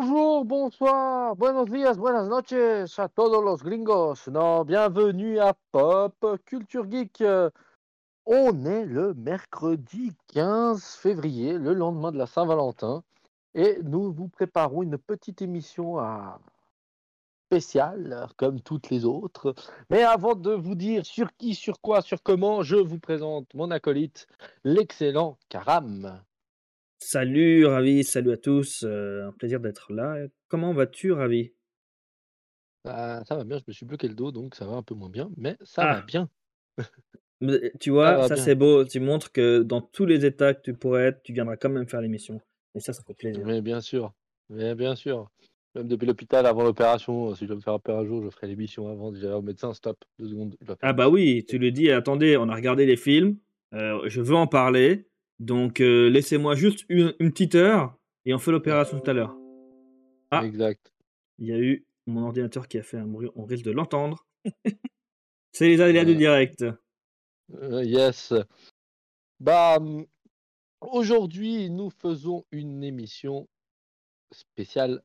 Bonjour, bonsoir, buenos días, buenas noches a todos los gringos. Non, bienvenue à Pop Culture Geek. On est le mercredi 15 février, le lendemain de la Saint-Valentin, et nous vous préparons une petite émission à spéciale, comme toutes les autres. Mais avant de vous dire sur qui, sur quoi, sur comment, je vous présente mon acolyte, l'excellent Karam. Salut Ravi, salut à tous, euh, un plaisir d'être là. Comment vas-tu Ravi? Ah, ça va bien, je me suis bloqué le dos, donc ça va un peu moins bien, mais ça va Ah, bien. mais tu Ça vois, va ça bien. c'est beau, tu montres que dans tous les états que tu pourrais être, tu viendras quand même faire l'émission. Et ça, ça fait plaisir. Mais bien sûr, mais bien sûr. Même depuis l'hôpital, avant l'opération, si je dois me faire opérer un jour, je ferai l'émission avant. Je dirai au médecin, stop, deux secondes, je dois faire Ah bah l'émission. oui, tu le dis, attendez, on a regardé les films, euh, je veux en parler, donc euh, laissez-moi juste une, une petite heure et on fait l'opération tout à l'heure. Ah, Exact. il y a eu mon ordinateur qui a fait un bruit, on risque de l'entendre. C'est les aléas du Ouais. direct. Euh, yes. Bah, hum, aujourd'hui, nous faisons une émission spéciale.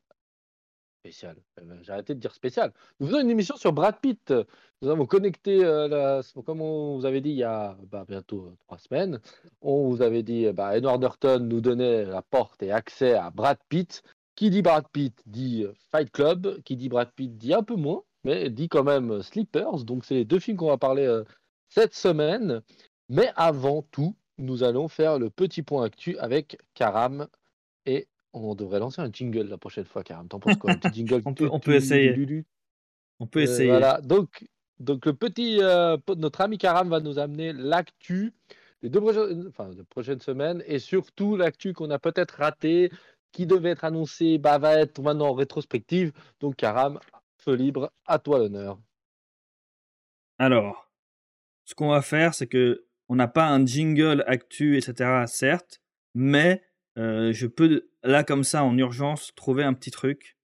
Spéciale. Euh, J'ai arrêté de dire spéciale. Nous faisons une émission sur Brad Pitt. Nous avons connecté, euh, comme on vous avait dit il y a bah, bientôt euh, trois semaines, on vous avait dit, bah, Edward Norton nous donnait la porte et accès à Brad Pitt. Qui dit Brad Pitt dit Fight Club. Qui dit Brad Pitt dit un peu moins, mais dit quand même Sleepers. Donc c'est les deux films qu'on va parler cette semaine. Mais avant tout, nous allons faire le petit point actu avec Karam on devrait lancer un jingle la prochaine fois, Karam. T'en penses quoi Un petit jingle On peut, on peut essayer. On peut Euh, essayer. Voilà, donc, donc le petit, euh, notre ami Karam va nous amener l'actu des deux prochaines, enfin, des prochaines semaines et surtout l'actu qu'on a peut-être raté, qui devait être annoncé, bah, va être maintenant en rétrospective. Donc Karam, feu libre, à toi l'honneur. Alors, ce qu'on va faire, c'est que on n'a pas un jingle actu, etc. Certes, mais euh, je peux là comme ça en urgence trouver un petit truc.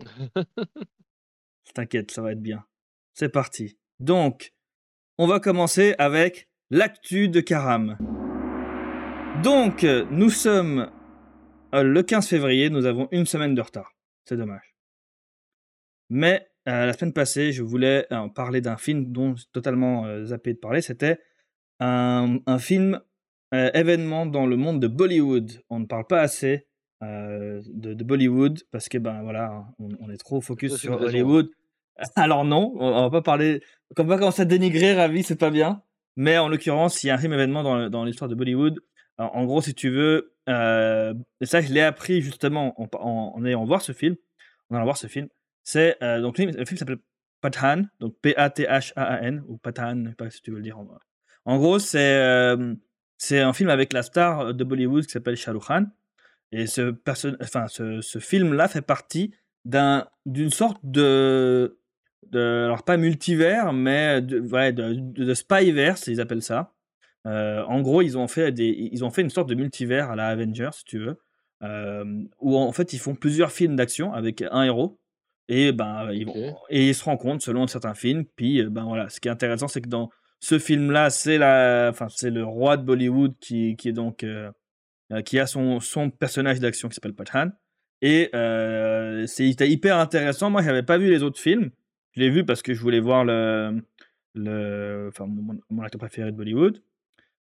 T'inquiète, ça va être bien. C'est parti. Donc, on va commencer avec l'actu de Karam. Donc, nous sommes euh, le 15 février, nous avons une semaine de retard. C'est dommage. Mais euh, la semaine passée, je voulais euh, parler d'un film dont j'ai totalement euh, zappé de parler. C'était un, un film euh, événement dans le monde de Bollywood. On ne parle pas assez euh, de, de Bollywood parce que ben voilà, on, on est trop focus une sur. Hollywood. Alors non, on, on va pas parler. On va commencer à dénigrer Ravi, c'est pas bien. Mais en l'occurrence, il y a un film événement dans, dans l'histoire de Bollywood. Alors, en gros, si tu veux, euh, et ça je l'ai appris justement en, en, en ayant voir ce film, en allant voir ce film. C'est donc le film, film s'appelle Pathan, donc P-A-T-H-A-A-N ou Pathan, je sais pas si tu veux le dire. En, en gros, c'est euh, c'est un film avec la star de Bollywood qui s'appelle Shah Rukh Khan. Et ce, perso- enfin, ce, ce film-là fait partie d'un d'une sorte de, de alors pas multivers, mais de, ouais, de, spyverse, ils appellent ça. Euh, en gros, ils ont fait des, ils ont fait une sorte de multivers à la Avengers, si tu veux, euh, où en fait ils font plusieurs films d'action avec un héros et ben ils vont et ils se rencontrent selon certains films. Puis euh, ben voilà, ce qui est intéressant, c'est que dans ce film-là, c'est la, enfin c'est le roi de Bollywood qui, qui est donc euh, euh, qui a son, son personnage d'action qui s'appelle Pathan. Et euh, c'était hyper intéressant. Moi, j'avais pas vu les autres films. Je l'ai vu parce que je voulais voir le, le, enfin mon, acteur préféré de Bollywood.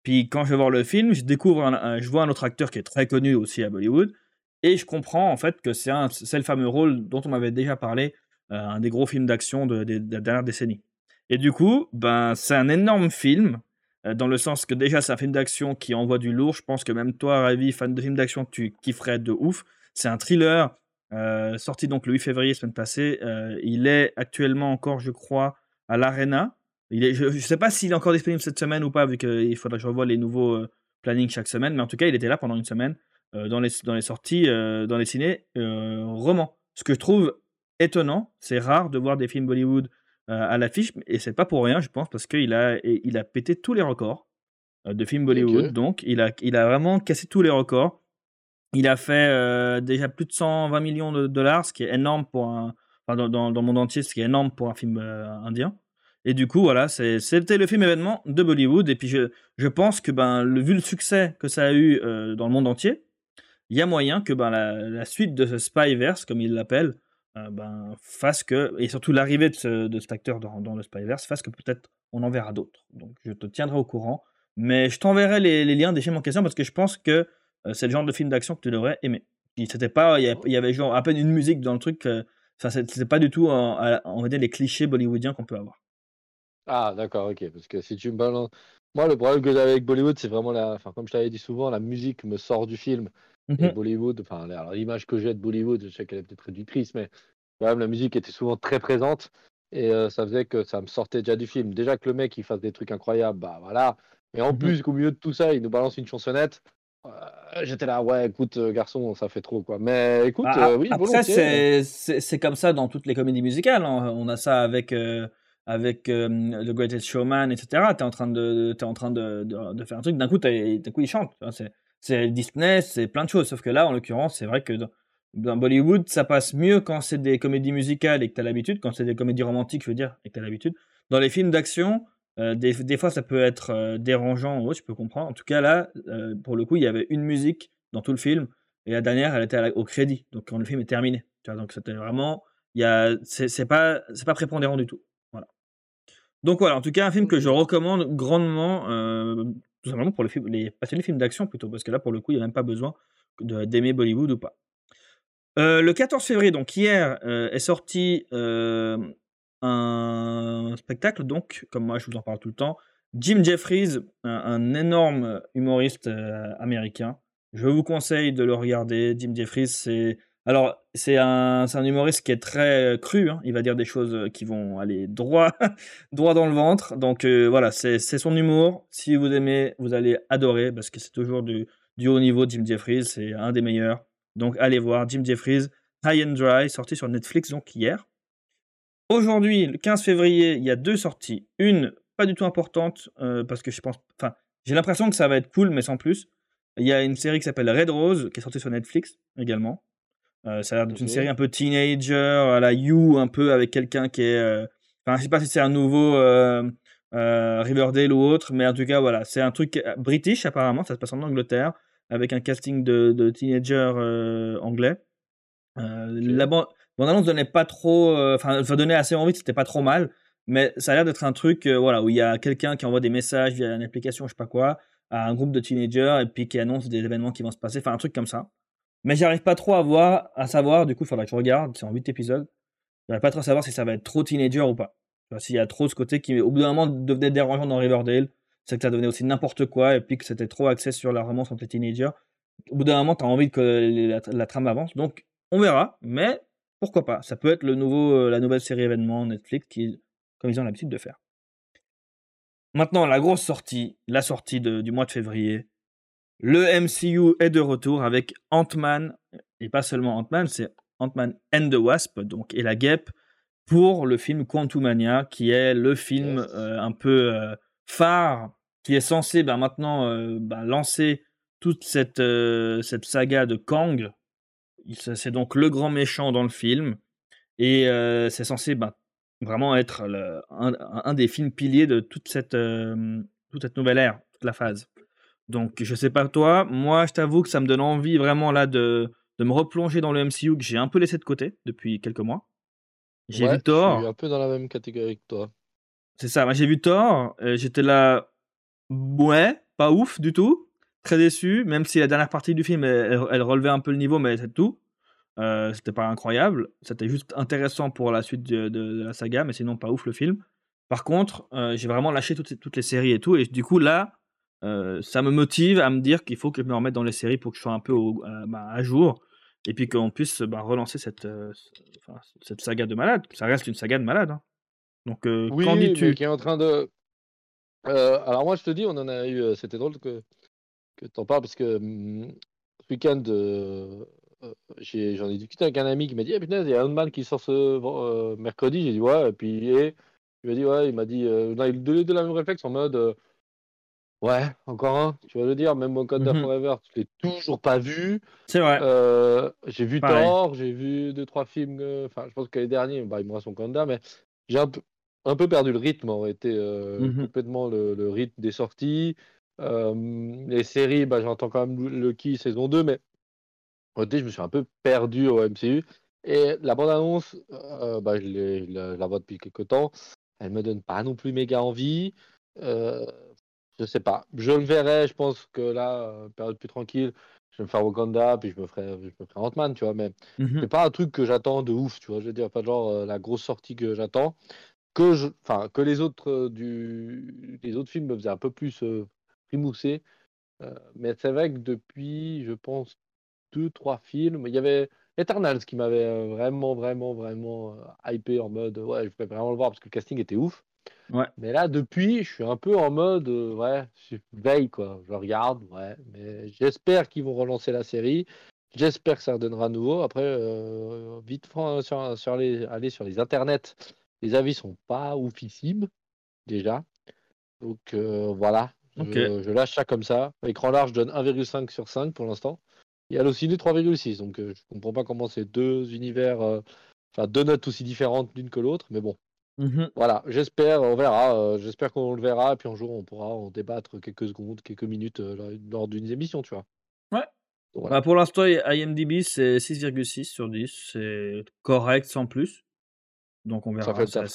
Puis quand je vais voir le film, je découvre, je vois un autre acteur qui est très connu aussi à Bollywood, et je comprends en fait que c'est le fameux rôle dont on m'avait déjà parlé, euh, un des gros films d'action de la dernière décennie. Et du coup, ben c'est un énorme film, euh, dans le sens que déjà c'est un film d'action qui envoie du lourd. Je pense que même toi, Ravi, fan de films d'action, tu kifferais de ouf. C'est un thriller euh, sorti donc le 8 février semaine passée. Euh, il est actuellement encore, je crois, à l'Arena. Je ne sais pas s'il est encore disponible cette semaine ou pas, vu qu'il faudra que je revoie les nouveaux plannings chaque semaine. Mais en tout cas, il était là pendant une semaine dans, les, dans les sorties, dans les ciné romans. Ce que je trouve étonnant, c'est rare de voir des films Bollywood à l'affiche, et c'est pas pour rien, je pense, parce qu'il a, il a pété tous les records euh, de films Bollywood. Donc, il a, il a vraiment cassé tous les records. Il a fait euh, déjà plus de 120 millions de dollars, ce qui est énorme pour un. Enfin, dans, dans, dans le monde entier, ce qui est énorme pour un film euh, indien. Et du coup, voilà, c'était le film événement de Bollywood. Et puis, je, je pense que, ben, le, vu le succès que ça a eu euh, dans le monde entier, il y a moyen que ben, la, la suite de ce Spyverse, comme il l'appelle, euh, ben, que, et surtout l'arrivée de, ce, de cet acteur dans, dans le Spyverse, fasse que peut-être on en verra d'autres. Donc je te tiendrai au courant. Mais je t'enverrai les, liens des films en question parce que je pense que euh, c'est le genre de film d'action que tu devrais aimer. Il y, avait genre à peine une musique dans le truc. Euh, enfin, c'était pas du tout, les clichés bollywoodiens qu'on peut avoir. Ah, d'accord, ok. Parce que si tu me balances. Moi, le problème que j'ai avec Bollywood, c'est vraiment la. Comme je t'avais dit souvent, la musique me sort du film. Et mhm. Bollywood, enfin, l'image que j'ai de Bollywood, je sais qu'elle est peut-être réductrice, mais quand même, la musique était souvent très présente. Et euh, ça faisait que ça me sortait déjà du film. Déjà que le mec, il fasse des trucs incroyables, bah voilà. Mais en mhm. plus, qu'au milieu de tout ça, il nous balance une chansonnette. Euh, j'étais là, ouais, écoute, euh, garçon, ça fait trop, quoi. Mais écoute, bah, oui, Après, c'est comme ça dans toutes les comédies musicales. Hein. On a ça avec avec The Greatest Showman, etc. Tu es en train de, es en train de, de, faire un truc, d'un coup, coup, il chante. C'est Disney, c'est plein de choses. Sauf que là, en l'occurrence, c'est vrai que dans, Bollywood, ça passe mieux quand c'est des comédies musicales et que tu as l'habitude, quand c'est des comédies romantiques, je veux dire, et que tu as l'habitude. Dans les films d'action, euh, des, des, fois, ça peut être euh, dérangeant, ouais, je peux comprendre. En tout cas, là, euh, pour le coup, il y avait une musique dans tout le film, et la dernière, elle était au crédit, donc quand le film est terminé. Tu vois, donc c'était vraiment, il y a, c'est pas, c'est pas prépondérant du tout. Donc voilà, en tout cas, un film que je recommande grandement, tout simplement pour les, les passionnés films d'action plutôt, parce que là, pour le coup, il n'y a même pas besoin d'aimer Bollywood ou pas. Euh, le 14 février, donc hier, euh, est sorti un spectacle, donc, comme moi je vous en parle tout le temps, Jim Jeffries, un énorme humoriste américain. Je vous conseille de le regarder. Jim Jeffries, c'est alors, c'est un, un, humoriste qui est très cru. Hein. Il va dire des choses qui vont aller droit, droit dans le ventre. Donc voilà, c'est son humour. Si vous aimez, vous allez adorer parce que c'est toujours du, du, haut niveau. Jim Jeffries, c'est un des meilleurs. Donc allez voir Jim Jeffries, High and Dry, sorti sur Netflix donc hier. Aujourd'hui, le 15 février, il y a deux sorties. Une pas du tout importante parce que je pense, enfin, j'ai l'impression que ça va être cool, mais sans plus. Il y a une série qui s'appelle Red Rose qui est sortie sur Netflix également. Euh, ça a l'air d'être une série un peu teenager, à la You, un peu avec quelqu'un qui est. Euh, enfin, je sais pas si c'est un nouveau euh, Riverdale ou autre, mais en tout cas, voilà. C'est un truc british, apparemment. Ça se passe en Angleterre, avec un casting de, de teenagers anglais. La bande-annonce donnait pas trop. Enfin, ça donnait assez envie, c'était pas trop mal. Mais ça a l'air d'être un truc voilà, où il y a quelqu'un qui envoie des messages via une application, je sais pas quoi, à un groupe de teenagers et puis qui annonce des événements qui vont se passer. Enfin, un truc comme ça. Mais j'arrive pas trop à voir, à savoir, du coup, il faudra que je regarde, c'est en 8 épisodes. J'arrive pas trop à savoir si ça va être trop teenager ou pas. S'il y a trop ce côté qui, au bout d'un moment, devenait dérangeant dans Riverdale, c'est que ça devenait aussi n'importe quoi, et puis que c'était trop axé sur la romance entre les teenagers. Au bout d'un moment, tu as envie que la, trame avance. Donc, on verra, mais pourquoi pas. Ça peut être le nouveau, euh, la nouvelle série événement Netflix, qui, comme ils ont l'habitude de faire. Maintenant, la grosse sortie, la sortie du mois de février, le MCU est de retour avec Ant-Man, et pas seulement Ant-Man, c'est Ant-Man and the Wasp, donc et la guêpe, pour le film Quantumania, qui est le film euh, un peu euh, phare, qui est censé ben, maintenant euh, ben, lancer toute cette, cette saga de Kang. C'est donc le grand méchant dans le film, et c'est censé ben, vraiment être un, un, des films piliers de toute cette, toute cette nouvelle ère, toute la phase. Donc, je sais pas toi, moi, je t'avoue que ça me donne envie vraiment là de, de me replonger dans le MCU que j'ai un peu laissé de côté depuis quelques mois. J'ai vu Thor. Je suis un peu dans la même catégorie que toi. C'est ça, moi j'ai vu Thor, j'étais là, ouais, pas ouf du tout, très déçu, même si la dernière partie du film, elle, relevait un peu le niveau, mais c'est tout. Euh, c'était pas incroyable, c'était juste intéressant pour la suite de, de, la saga, mais sinon pas ouf le film. Par contre, euh, j'ai vraiment lâché toutes, toutes les séries et tout, et du coup là, euh, ça me motive à me dire qu'il faut que je me remette dans les séries pour que je sois un peu bah, à jour et puis qu'on puisse bah, relancer cette, euh, cette saga de malade. Ça reste une saga de malade. Hein. Donc, euh, oui, qu'en dis-tu? qui est en train de. alors, moi, je te dis, on en a eu. C'était drôle que, que tu en parles parce que mmh, ce week-end, j'en ai, discuté avec un ami qui m'a dit ah, putain, il y a un man qui sort ce mercredi. J'ai dit ouais, et puis et, il m'a dit ouais, il m'a dit. on a eu de la même réflexe en mode Ouais, encore un, tu vas le dire, même Wakanda mmh Forever, je l'ai toujours pas vu. C'est vrai. Euh, j'ai vu Thor, j'ai vu deux, trois films, euh, enfin, je pense que les derniers, bah, il me reste Wakanda, mais j'ai un peu, un peu perdu le rythme, en réalité, euh, mmh complètement le, rythme des sorties. les séries, bah, j'entends quand même qui saison 2, mais Au je me suis un peu perdu au MCU. Et la bande-annonce, bah, je, la, vois depuis quelques temps. Elle me donne pas non plus méga envie. Euh, je sais pas. Je le verrai. Je pense que là, euh, période plus tranquille, je vais me faire Wakanda, puis je me ferai, je me ferai Ant-Man, tu vois. Mais mmh c'est pas un truc que j'attends de ouf, tu vois. Je veux dire, pas genre euh, la grosse sortie que j'attends. Que, je, que les, autres, du, les autres films me faisaient un peu plus rimousser. mais c'est vrai que depuis, je pense, deux, trois films, il y avait Eternals qui m'avait euh, vraiment, vraiment, vraiment euh, hypé en mode ouais, je vais vraiment le voir parce que le casting était ouf. Ouais. Mais là, depuis, je suis un peu en mode euh, ouais, je veille quoi. Je regarde, ouais. Mais j'espère qu'ils vont relancer la série. J'espère que ça redonnera nouveau. Après, vite sur, sur les, aller sur les internets, les avis sont pas oufissimes déjà. Donc voilà, je, je, lâche ça comme ça. Écran large, je donne 1,5 sur 5 pour l'instant. Et Allociné 3,6. Donc euh, je comprends pas comment c'est deux univers, euh, enfin deux notes aussi différentes l'une que l'autre, mais bon. Mmh voilà, j'espère, on verra. Euh, j'espère qu'on le verra, et puis un jour on pourra en débattre quelques secondes, quelques minutes lors d'une émission, tu vois. Ouais. Bah, pour l'instant, IMDb c'est 6,6 sur 10, c'est correct sans plus. Donc on verra. Ça fait le taf.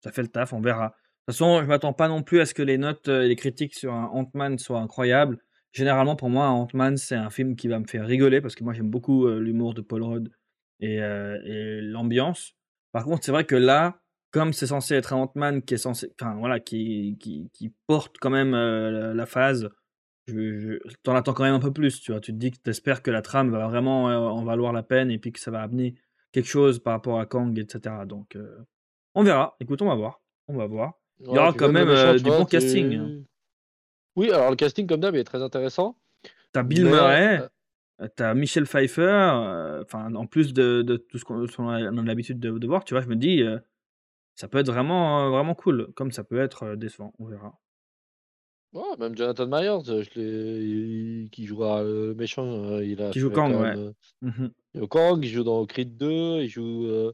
Ça, fait le taf, on verra. De toute façon, je m'attends pas non plus à ce que les notes et les critiques sur un Ant-Man soient incroyables. Généralement, pour moi, Ant-Man, c'est un film qui va me faire rigoler parce que moi, j'aime beaucoup l'humour de Paul Rudd et, l'ambiance. Par contre, c'est vrai que là, comme c'est censé être un Ant-Man qui est censé, enfin voilà, qui, qui, porte quand même la phase, je, t'en attends quand même un peu plus, tu vois. Tu te dis que t'espères que la trame va vraiment en valoir la peine et puis que ça va amener quelque chose par rapport à Kang, etc. Donc, on verra. Écoute, on va voir. On va voir. Il y aura quand même du bon casting. Hein. Oui, alors le casting, comme d'hab, est très intéressant. T'as Bill Murray, euh, euh, t'as Michel Pfeiffer, euh, enfin, en plus de, de tout ce qu'on a l'habitude de, de, voir, tu vois, je me dis, ça peut être vraiment, vraiment cool, comme ça peut être décevant, on verra. Ouais, même Jonathan Myers, je qui jouera le méchant, il a qui joue Kang, ouais. Mmh il joue Kang, il joue dans Creed 2, il joue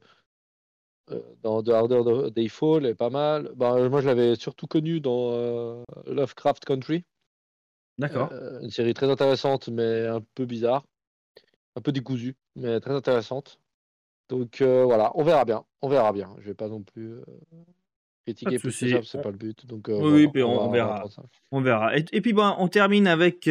dans The Harder Day Fall est pas mal. Bah, moi, je l'avais surtout connu dans euh, Lovecraft Country. D'accord. Euh, une série très intéressante, mais un peu bizarre. Un peu décousue, mais très intéressante. Donc euh, voilà, on verra bien. On verra bien. Je vais pas non plus critiquer plus que c'est pas le but. Donc, oui, puis on, verra. On verra. Et, puis bon, on termine avec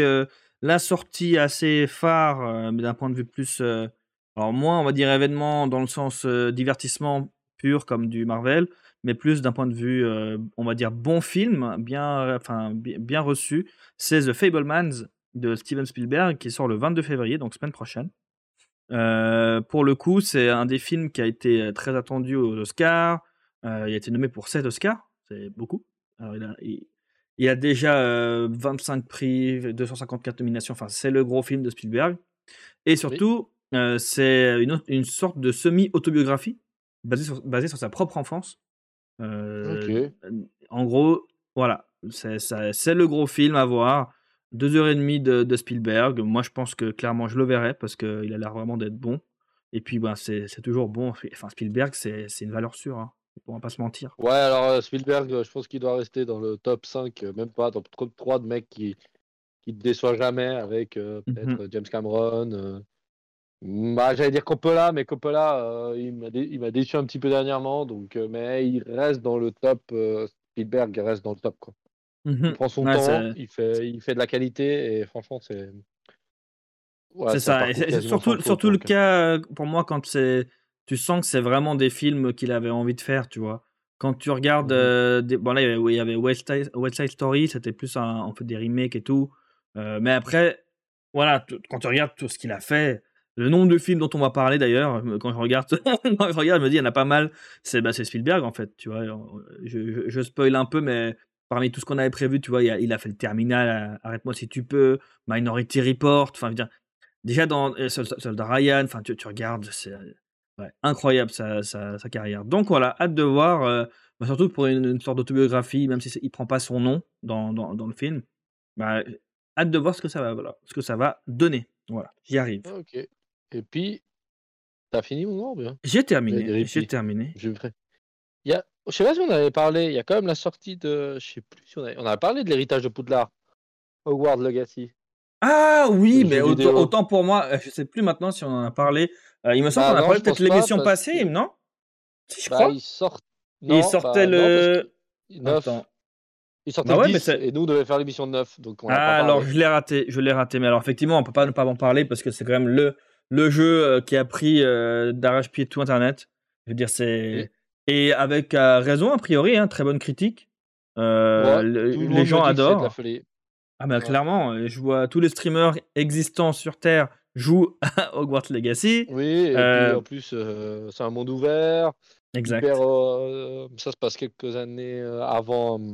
la sortie assez phare, mais d'un point de vue plus. alors, moins, on va dire événement dans le sens divertissement pur comme du Marvel, mais plus d'un point de vue, on va dire, bon film, bien, enfin, bien reçu. C'est The Fablemans de Steven Spielberg qui sort le 22 février, donc semaine prochaine. Pour le coup, c'est un des films qui a été très attendu aux Oscars. il a été nommé pour 7 Oscars, c'est beaucoup. il, a, a, déjà 25 prix, 254 nominations. Enfin, c'est le gros film de Spielberg. Et surtout, c'est une, une, sorte de semi-autobiographie basé sur, sa propre enfance. Euh, en gros, voilà, c'est le gros film à voir. Deux heures et demie de, de, Spielberg. Moi, je pense que clairement, je le verrai parce qu'il a l'air vraiment d'être bon. Et puis, ben, c'est toujours bon. Enfin, Spielberg, c'est une valeur sûre. Hein. On va pas se mentir. Ouais, alors euh, Spielberg, je pense qu'il doit rester dans le top 5, euh, même pas dans le top 3 de mecs qui qui te déçoit jamais avec mmh peut-être James Cameron, bah, j'allais dire Coppola, mais Coppola, euh, il m'a déçu un petit peu dernièrement, donc, euh, mais il reste dans le top. Euh, Spielberg reste dans le top. Quoi. Mmh il prend son temps, il fait, il fait de la qualité, et franchement, c'est. c'est ça, c'est surtout, surtout le cas pour moi quand c'est. Tu sens que c'est vraiment des films qu'il avait envie de faire, tu vois. Quand tu regardes. Mmh des... Bon, là, il y avait West Side, Story, c'était plus un, en fait des remakes et tout. mais après, voilà, quand tu regardes tout ce qu'il a fait le nombre de films dont on va parler d'ailleurs, quand je regarde, je regarde, je me dis, il y en a pas mal. C'est bah, Spielberg en fait, tu vois. Je, je, spoil un peu, mais parmi tout ce qu'on avait prévu, tu vois, il a, fait le Terminal, Arrête-moi si tu peux, Minority Report, enfin, déjà dans euh, Soldat Ryan, enfin, tu, tu regardes, c'est incroyable sa, sa, carrière. Donc voilà, hâte de voir, euh, bah, surtout pour une, sorte d'autobiographie, même si il prend pas son nom dans, dans, dans le film. Bah, hâte de voir ce que ça va, voilà, ce que ça va donner. Voilà, j'y arrive. Ok. Et puis, t'as fini mon grand bien? J'ai terminé. J'ai terminé. Je il y a... Je sais pas si on avait parlé, il y a quand même la sortie de. Je sais plus si on avait, on avait parlé de l'héritage de Poudlard. Hogwarts Legacy. Ah oui, mais autant, pour moi, euh, je sais plus maintenant si on en a parlé. Euh, il me semble Bah qu'on a non, parlé peut-être pas, l'émission passée, que- non? Si, je Bah, crois. il sort. Il Non, sortait bah, non, le. que- 9. Attends. Il sortait Bah ouais, le mais 10 c'est- et nous on devait faire l'émission de 9. Donc on Ah, pas alors je l'ai raté, je l'ai raté. Mais alors effectivement, on peut pas ne pas en parler parce que c'est quand même le, le jeu euh, qui a pris euh, d'arrache-pied tout Internet. Je veux dire, c'est. Et avec euh, raison, a priori, hein, très bonne critique. Euh, Ouais, le- tout le les gens adorent. Ah Ouais. clairement, je vois tous les streamers existants sur Terre jouent à Hogwarts Legacy. Oui, et Euh, puis en plus, c'est un monde ouvert. Exact. hyper, ça se passe quelques années avant. euh,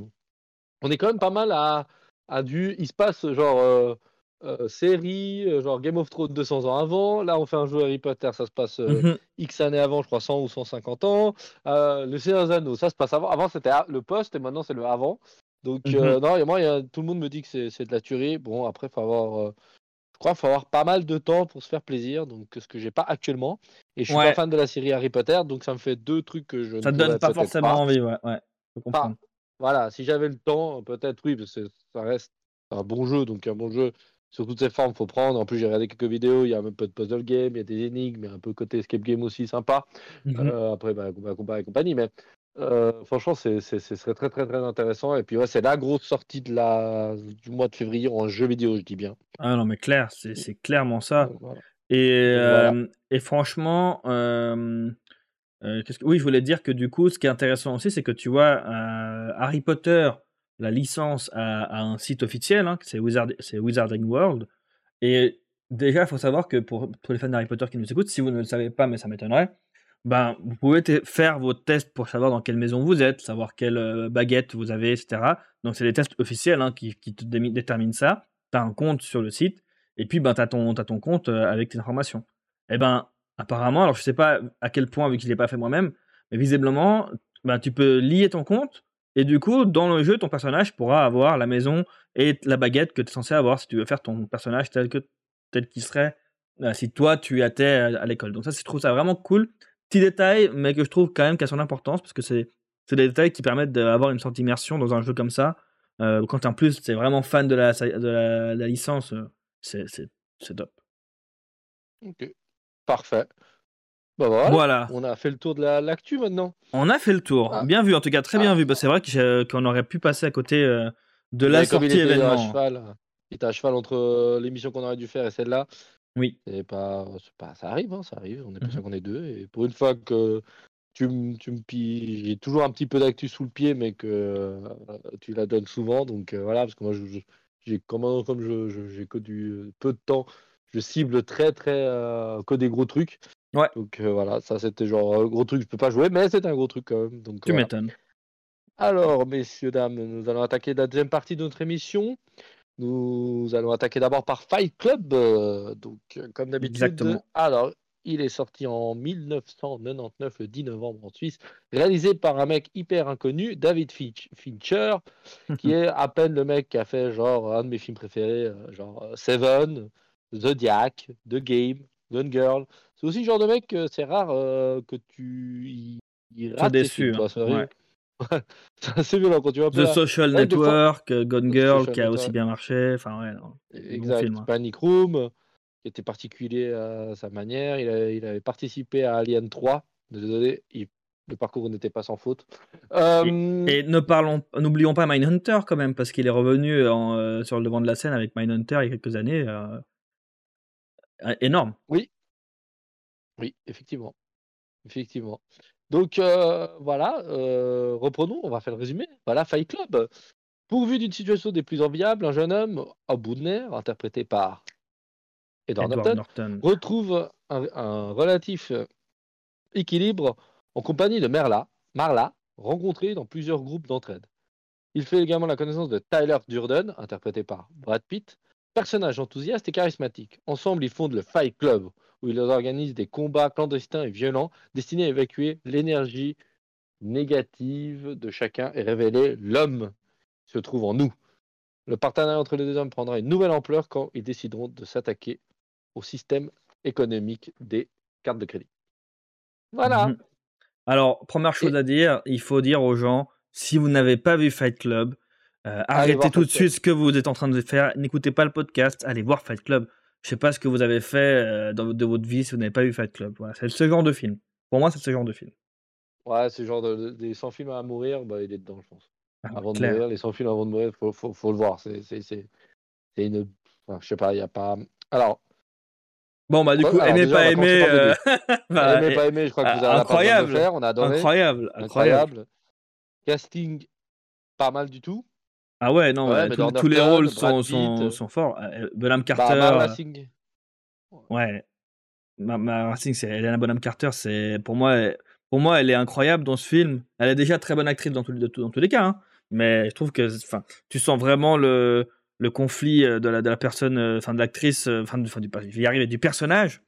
On est quand même pas mal à, à du. Il se passe genre euh, série, euh, genre Game of Thrones 200 ans avant. Là, on fait un jeu Harry Potter, ça se passe euh, Mhm. X années avant, je crois 100 ou 150 ans. Le Seigneur des Anneaux, ça se passe avant. Avant, c'était le post et maintenant, c'est le avant. Donc, euh, non, et moi, il y a- tout le monde me dit que c'est de la tuerie. Bon, après, il faut avoir. je crois faut avoir pas mal de temps pour se faire plaisir, donc ce que j'ai pas actuellement. Et je suis Ouais. pas fan de la série Harry Potter, donc ça me fait deux trucs que je Ça ne donne pas forcément pas. envie, ouais. Voilà, si j'avais le temps, peut-être oui, parce que ça reste un bon jeu, donc un bon jeu sur toutes ses formes, faut prendre. En plus, j'ai regardé quelques vidéos, il y a un peu de puzzle game, il y a des énigmes, il y a un peu côté escape game aussi sympa. Mhm. Euh, après, bah, combat, combat et compagnie, mais euh, franchement, c'est, c'est- ce serait très très très intéressant. Et puis, ouais, c'est la grosse sortie de la, du mois de février en jeu vidéo, je dis bien. Ah non, mais clair, c'est clairement ça. Voilà. Et, voilà. euh, et franchement, euh, que... oui, je voulais dire que du coup, ce qui est intéressant aussi, c'est que tu vois, Harry Potter, la licence a un site officiel, hein, c'est Wizard, c'est Wizarding World. Et déjà, il faut savoir que pour, pour les fans d'Harry Potter qui nous écoutent, si vous ne le savez pas, mais ça m'étonnerait, ben, vous pouvez faire vos tests pour savoir dans quelle maison vous êtes, savoir quelle euh, baguette vous avez, etc. Donc, c'est des tests officiels hein, qui, te déterminent ça. Tu as un compte sur le site, et puis ben, tu as, ton compte euh, avec tes informations. Et ben, apparemment, alors je sais pas à quel point, vu je l'ai pas fait moi-même, mais visiblement, ben, tu peux lier ton compte, et du coup, dans le jeu, ton personnage pourra avoir la maison et la baguette que tu es censé avoir si tu veux faire ton personnage tel que tel qu'il serait euh, si toi tu étais à, à l'école. Donc ça, je trouve ça vraiment cool. Petit détail, mais que je trouve quand même qui a son importance parce que c'est des détails qui permettent d'avoir une sorte d'immersion dans un jeu comme ça. Euh, quand en plus tu es vraiment fan de la, de la, la licence, euh, c'est top. Ok, parfait. Bah voilà, Voilà, on a fait le tour de la- l'actu maintenant. on a fait le tour. Ah. Bien vu, en tout cas, très bien Ah. vu. Bah, c'est vrai j'ai- qu'on aurait pu passer à côté euh, de la comme il sortie était à événement. cheval, il était à cheval entre euh, l'émission qu'on aurait dû faire et celle-là. Oui. C'est pas, c'est pas, ça arrive, hein, ça arrive. On est plus Mhm. sûr qu'on est deux. Et pour une fois que tu me, tu me pilles, j'ai toujours un petit peu d'actu sous le pied, mais que euh, tu la donnes souvent. Donc euh, voilà, parce que moi, j'ai comme, comme je, j'ai que du euh, peu de temps, je cible très très euh, que des gros trucs. Ouais. Donc euh, voilà, ça c'était genre un gros truc, je peux pas jouer, mais c'est un gros truc quand même. Donc Tu voilà. m'étonnes. Alors, messieurs, dames, nous allons attaquer la deuxième partie de notre émission. Nous allons attaquer d'abord par Fight Club. euh, donc, euh, comme d'habitude. Exactement. Alors, il est sorti en 1999, le 10 novembre en Suisse, réalisé par un mec hyper inconnu, David Finch- Fincher, qui est à peine le mec qui a fait genre un de mes films préférés, genre Seven, Zodiac, The Game, Gun Girl. C'est aussi le genre de mec que c'est rare euh, que tu tes déçu. films, hein. toi, c'est vrai. Ouais. c'est assez violent quand tu vois The Social fois- Network, euh, Gone Girl, qui a aussi bien marché. Enfin, ouais, non, Exact. hein. Panic Room, qui était particulier à sa manière. Il, a- il avait participé à Alien 3. Désolé, il- le parcours n'était pas sans faute. Euh, Et ne parlons, n'oublions pas Mindhunter quand même, parce qu'il est revenu en, euh, sur le devant de la scène avec Mindhunter il y a quelques années. euh, énorme. Oui, effectivement. Effectivement. Donc euh, voilà, euh, reprenons, on va faire le résumé. Voilà, Fight Club. Pourvu d'une situation des plus enviables, un jeune homme, à bout de nerfs, interprété par Edward Edward Norton, Norton. retrouve un, un relatif équilibre en compagnie de Merla, Marla, rencontrée dans plusieurs groupes d'entraide. Il fait également la connaissance de Tyler Durden, interprété par Brad Pitt, personnage enthousiaste et charismatique. Ensemble, ils fondent le Fight Club, où ils organisent des combats clandestins et violents destinés à évacuer l'énergie négative de chacun et révéler l'homme qui se trouve en nous. Le partenariat entre les deux hommes prendra une nouvelle ampleur quand ils décideront de s'attaquer au système économique des cartes de crédit. Voilà. Mhm. Alors, première chose Et- à dire, il faut dire aux gens, si vous n'avez pas vu Fight Club, Euh, arrêtez tout de suite ce que vous êtes en train de faire. N'écoutez pas le podcast. Allez voir Fight Club. Je sais pas ce que vous avez fait euh, dans, de votre vie si vous n'avez pas vu Fight Club. Voilà, c'est ce genre de film. Pour moi, c'est ce genre de film. Ouais, c'est genre de, de- des 100 films à mourir, bah, il est dedans, je pense. Ah, Avant de mourir, les 100 films avant de mourir, faut, faut, faut le voir. C'est c'est- c'est- c'est une. Enfin, je sais pas, il n'y a pas. Alors, Bon, bah, du coup, alors aimé, déjà, pas aimé. euh, bah, aimé, pas aimé, je crois que vous avez la incroyable. de le faire, on a adoré. incroyable, incroyable. Incroyable. Casting, pas mal du tout. Ah ouais, non, Ouais, tous, les rôles sont, sont, euh, sont forts. Euh, Bonham Bah, Carter. Euh, Singh. Ouais. Ma, ma Racing, c'est Helena Bonham Carter. C'est pour moi, elle- pour moi, elle est incroyable dans ce film. Elle est déjà très bonne actrice dans, tous les- de tout- dans tous les cas, hein. mais je trouve que, enfin, tu sens vraiment le, le conflit euh, de la, de la personne, euh, enfin de l'actrice, euh, enfin, du, y arriver, du personnage,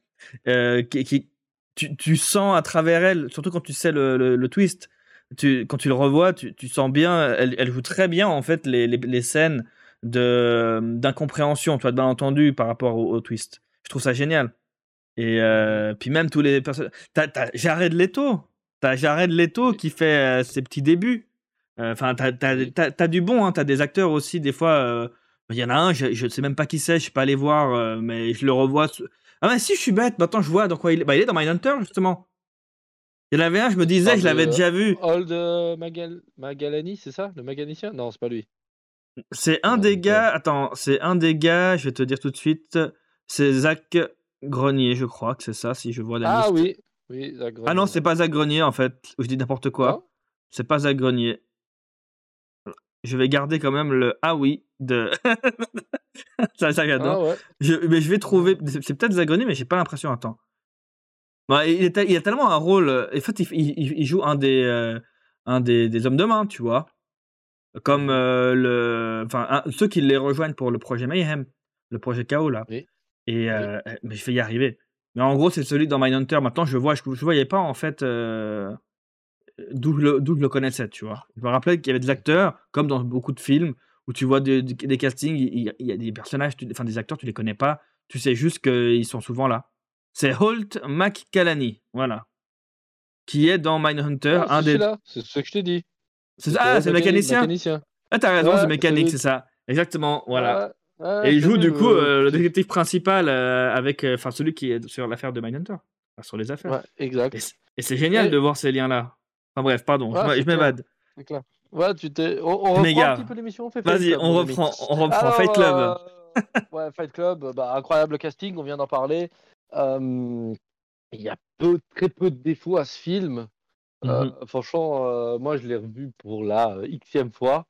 euh, qui, qui- tu, tu sens à travers elle, surtout quand tu sais le, le- le twist. Tu, quand tu le revois, tu, tu sens bien, elle, elle joue très bien en fait les, les, les scènes de d'incompréhension, tu vois, de malentendu par rapport au, au twist. Je trouve ça génial. Et euh, puis même tous les personnes. T'as, t'as Jared Leto. T'as Jared Leto qui fait euh, ses petits débuts. Euh, Enfin, t'as, du bon. Hein. T'as des acteurs aussi. Des fois, il y en a un. Je, je sais même pas qui c'est. Je suis pas allé voir, mais je le revois. Ah mais si, je suis bête. Maintenant, je vois dans quoi il est. Bah, il est dans Mindhunter justement. Il y en avait un. Je me disais, je l'avais déjà vu. Old euh, Magal... Magalani, c'est ça? Le Maganicien Non, c'est pas lui. C'est un des gars. Attends, c'est un des gars. Je vais te dire tout de suite. C'est Zach Grenier, je crois que c'est ça. Si je vois la Ah liste. oui, oui, Zach Ah non, Grenier. c'est pas Zach Grenier en fait. Je dis n'importe quoi. C'est pas Zach Grenier. Je vais garder quand même le ah oui de. ça, ça j'adore. Ah ouais. Je, mais je vais trouver. C'est c'est peut-être Zach Grenier, mais j'ai pas l'impression. Attends. Bah, il, est, il a tellement un rôle. En fait, il, il- il joue un des, euh, un des, des hommes de main, tu vois. Comme euh, le, un- ceux qui les rejoignent pour le projet Mayhem, le projet KO là. Oui. Et euh, mais je vais y arriver. Mais en gros, c'est celui dans Mindhunter. Maintenant, je vois, je, je voyais pas en fait d'où je le- d'où je le connaissais, tu vois. Je me rappelais qu'il y avait des acteurs, comme dans beaucoup de films, où tu vois des, castings, il y, a- il y a des personnages, tu- enfin des acteurs, tu les connais pas. Tu sais juste qu'ils sont souvent là. C'est Holt McCallany, voilà, qui est dans Mindhunter, Ah, un des. c'est ce que je t'ai dit. c'est ça, ah, c'est le mécanicien. mécanicien. Ah, t'as raison, Ouais, c'est mécanique, c'est ça. Exactement, voilà. Ouais, ouais, Et il joue du coup euh, le détective principal euh, avec, euh, enfin celui qui est sur l'affaire de Mindhunter, enfin, sur les affaires. Ouais, exact. Et c'est- génial de voir ces liens-là. Enfin bref, pardon, je m'évade. C'est clair. Ouais, tu t'es. On, reprend un petit peu l'émission. on fait Vas-y, on reprend, on reprend Alors, Fight Club. euh, ouais, Fight Club, bah, incroyable casting, on vient d'en parler. Euh, Il y a peu, très peu de défauts à ce film. Euh, Mhm. franchement, euh, moi je l'ai revu pour la euh, xème fois.